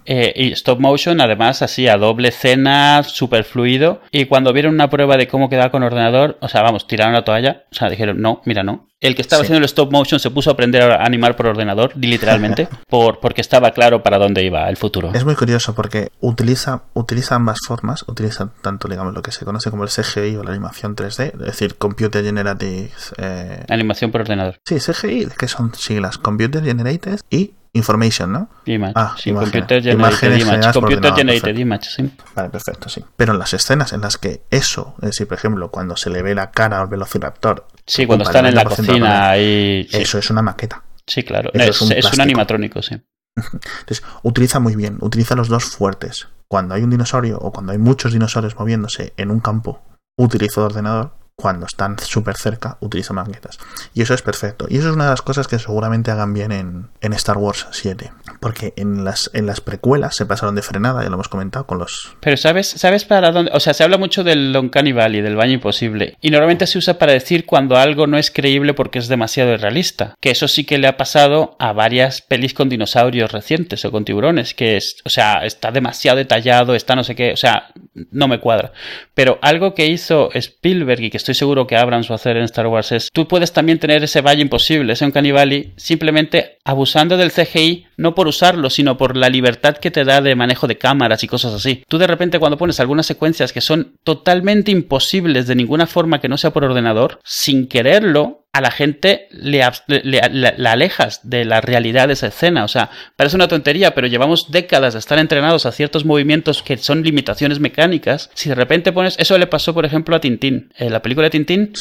Eh, y stop motion, además, así a doble escena, super fluido. Y cuando vieron una prueba de cómo quedaba con ordenador, o sea, vamos, tiraron la toalla. O sea, dijeron, no, mira, no. El que estaba haciendo el stop motion se puso a aprender a animar por ordenador, literalmente, por, porque estaba claro para dónde iba el futuro. Es muy curioso porque utiliza, utiliza ambas formas, utiliza tanto, digamos, lo que se conoce como el CGI o la animación 3D, es decir, Computer Generated... Eh... Animación por ordenador. Sí, CGI, que son siglas, Computer Generated y Information, ¿no? Image. Ah, sí, Computer Generated Image. Computer Generated Image, sí. Vale, perfecto, sí. Pero en las escenas en las que eso, es decir, por ejemplo, cuando se le ve la cara al velociraptor. Sí, cuando están en la cocina y... Eso es una maqueta. Sí, claro. es, un, es un animatrónico, sí. Entonces, utiliza muy bien, utiliza los dos fuertes. Cuando hay un dinosaurio o cuando hay muchos dinosaurios moviéndose en un campo, utilizo el ordenador cuando están súper cerca, utiliza maquetas. Y eso es perfecto. Y eso es una de las cosas que seguramente hagan bien en, Star Wars 7. Porque en las, en las precuelas se pasaron de frenada, ya lo hemos comentado con los... Pero ¿sabes, ¿sabes para dónde? O sea, se habla mucho del Long Cannibal y del baño imposible. Y normalmente se usa para decir cuando algo no es creíble porque es demasiado irrealista. Que eso sí que le ha pasado a varias pelis con dinosaurios recientes o con tiburones. Que es, o sea, está demasiado detallado, está no sé qué. O sea, no me cuadra. Pero algo que hizo Spielberg y que estoy seguro que Abrams va a hacer en Star Wars es, tú puedes también tener ese valle imposible, ese un canibali, simplemente abusando del CGI, no por usarlo, sino por la libertad que te da de manejo de cámaras y cosas así. Tú de repente cuando pones algunas secuencias que son totalmente imposibles de ninguna forma que no sea por ordenador, sin quererlo, a la gente le, alejas de la realidad de esa escena. O sea, parece una tontería, pero llevamos décadas de estar entrenados a ciertos movimientos que son limitaciones mecánicas. Si de repente pones. Eso le pasó, por ejemplo, a Tintín. En la película de Tintín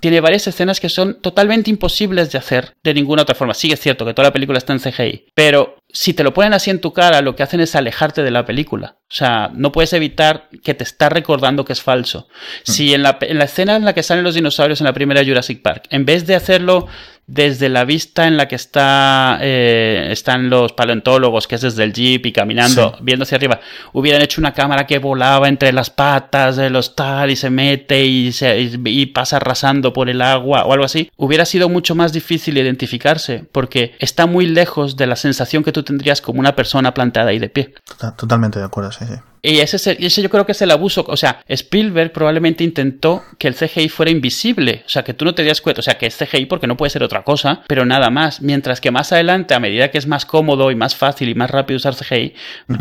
tiene varias escenas que son totalmente imposibles de hacer de ninguna otra forma. Sí, es cierto que toda la película está en CGI, pero si te lo ponen así en tu cara, lo que hacen es alejarte de la película. O sea, no puedes evitar que te está recordando que es falso. Mm. Si en la, en la escena en la que salen los dinosaurios en la primera Jurassic Park, en vez de hacerlo desde la vista en la que está, eh, están los paleontólogos, que es desde el jeep y caminando, viendo hacia arriba, hubieran hecho una cámara que volaba entre las patas de los tal y se mete y, se, y, pasa arrasando por el agua o algo así, hubiera sido mucho más difícil identificarse porque está muy lejos de la sensación que tú tendrías como una persona plantada ahí de pie. Totalmente de acuerdo, sí, sí. Y ese, ese yo creo que es el abuso. O sea, Spielberg probablemente intentó que el CGI fuera invisible. O sea, que tú no te das cuenta. O sea, que es CGI porque no puede ser otra cosa, pero nada más. Mientras que más adelante, a medida que es más cómodo y más fácil y más rápido usar CGI,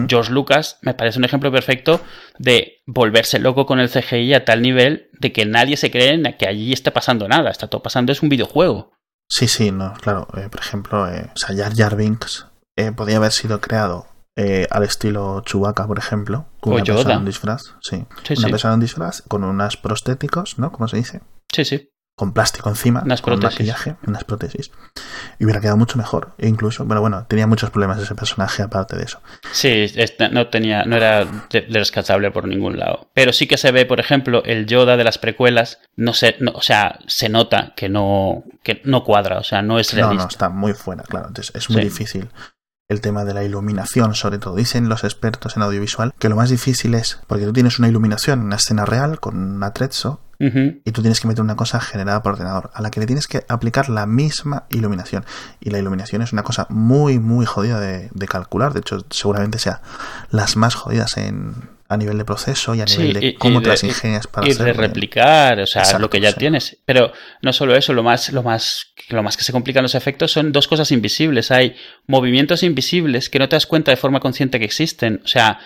George Lucas me parece un ejemplo perfecto de volverse loco con el CGI a tal nivel de que nadie se cree que allí esté pasando nada. Está todo pasando, es un videojuego. Sí, sí, no, claro. Eh, por ejemplo, eh, o sea, Jar Jar Binks eh, podía haber sido creado eh, al estilo Chewbacca, por ejemplo, con una persona en disfraz, sí, una persona en disfraz con unas prostéticos, ¿no? ¿Cómo se dice? Sí, sí. Con plástico encima, unas con maquillaje, unas prótesis. Y hubiera quedado mucho mejor. E incluso, bueno, bueno, tenía muchos problemas ese personaje aparte de eso. Sí, no tenía, no era rescatable por ningún lado. Pero sí que se ve, por ejemplo, el Yoda de las precuelas, no sé, o sea, se nota que no, que no cuadra, o sea, no es realista. No, no, está muy fuera, claro. Entonces es muy difícil el tema de la iluminación, sobre todo. Dicen los expertos en audiovisual que lo más difícil es, porque tú tienes una iluminación en una escena real con un atrezzo y tú tienes que meter una cosa generada por ordenador, a la que le tienes que aplicar la misma iluminación. Y la iluminación es una cosa muy, muy jodida de, de calcular. De hecho, seguramente sea las más jodidas en, a nivel de proceso y a Sí, nivel de y- cómo y te las ingenias para y de hacerlo. replicar, o sea, Exacto, lo que ya sí. tienes. Pero no solo eso, lo más, lo más, lo más que se complican los efectos son dos cosas invisibles. Hay movimientos invisibles que no te das cuenta de forma consciente que existen. O sea,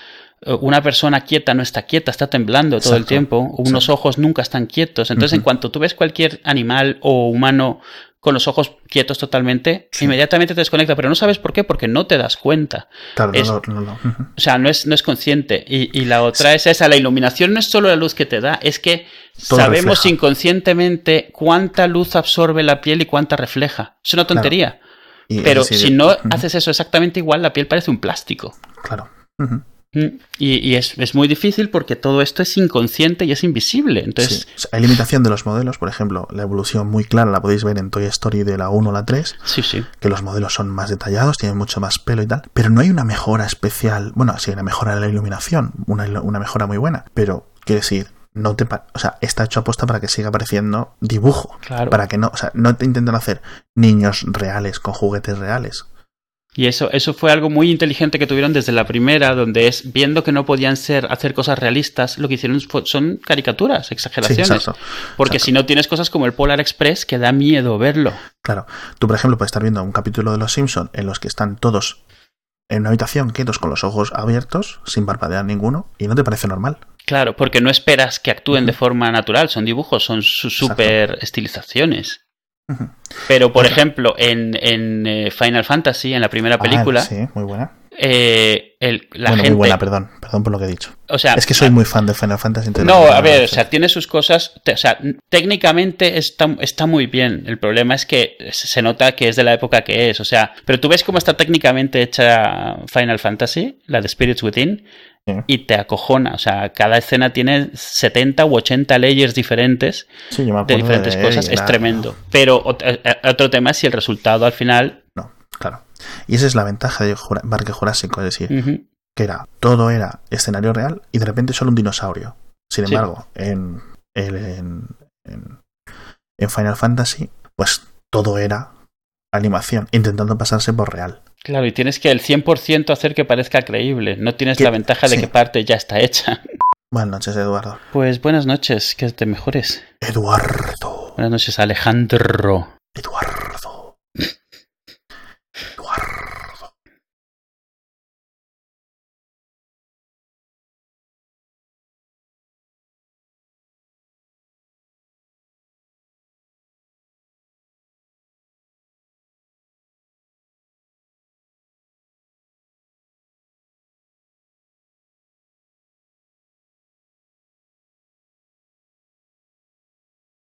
eh, una persona quieta no está quieta, está temblando todo el tiempo. Unos ojos nunca están quietos. Entonces, en cuanto tú ves cualquier animal o humano con los ojos quietos totalmente, Sí. inmediatamente te desconecta, pero no sabes por qué, porque no te das cuenta. Claro, es- no, no. O sea, no es, no es consciente. Y, y la otra es esa, la iluminación no es solo la luz que te da, es que Todo sabemos refleja. inconscientemente cuánta luz absorbe la piel y cuánta refleja. Es una tontería. Pero si no haces eso exactamente igual, la piel parece un plástico. Claro. Y, y es, es muy difícil porque todo esto es inconsciente y es invisible. Entonces, Sí. O sea, hay limitación de los modelos, por ejemplo, la evolución muy clara la podéis ver en Toy Story de la 1 a la 3, sí, sí. que los modelos son más detallados, tienen mucho más pelo y tal, pero no hay una mejora especial, bueno, sí, una mejora de la iluminación, una, mejora muy buena, pero quiero decir, no te o sea, está hecho aposta para que siga apareciendo dibujo, Claro. para que no, o sea, no te intentan hacer niños reales con juguetes reales. Y eso, eso fue algo muy inteligente que tuvieron desde la primera, donde es viendo que no podían ser hacer cosas realistas, lo que hicieron fue- son caricaturas, Sí, exageraciones. exacto. Porque exacto. si no tienes cosas como el Polar Express, que da miedo verlo. Claro, tú por ejemplo puedes estar viendo un capítulo de Los Simpson en los que están todos en una habitación quietos con los ojos abiertos, sin parpadear ninguno, y no te parece normal. Claro, porque no esperas que actúen de forma natural, son dibujos, son super estilizaciones. Pero, por Otra. ejemplo, en, en, eh, Final Fantasy, en la primera película, Ah, sí, muy buena. eh, el- la bueno, gente... muy buena, perdón, perdón por lo que he dicho. o sea, Es que soy muy fan de Final Fantasy. entonces No, a ver, o sea, tiene sus cosas. te- O sea, técnicamente está, está muy bien. El problema es que se se nota que es de la época que es. O sea, pero tú ves cómo está técnicamente hecha Final Fantasy, la de Spirits Within, Sí. y te acojona. O sea, cada escena tiene 70 u 80 layers diferentes Sí, de diferentes cosas. Es tremendo. Pero eh, eh, otro tema es si el resultado al final. No, claro. Y esa es la ventaja de Parque Jurásico, es decir, que era todo era escenario real y de repente solo un dinosaurio. Sin Sí. embargo, en, el- en, en- en Final Fantasy, pues todo era animación, intentando pasarse por real. Claro, y tienes que el 100% hacer que parezca creíble. No tienes la ventaja de sí. que parte ya está hecha. Buenas noches, Eduardo. Pues buenas noches, que te mejores. Eduardo. Buenas noches, Alejandro.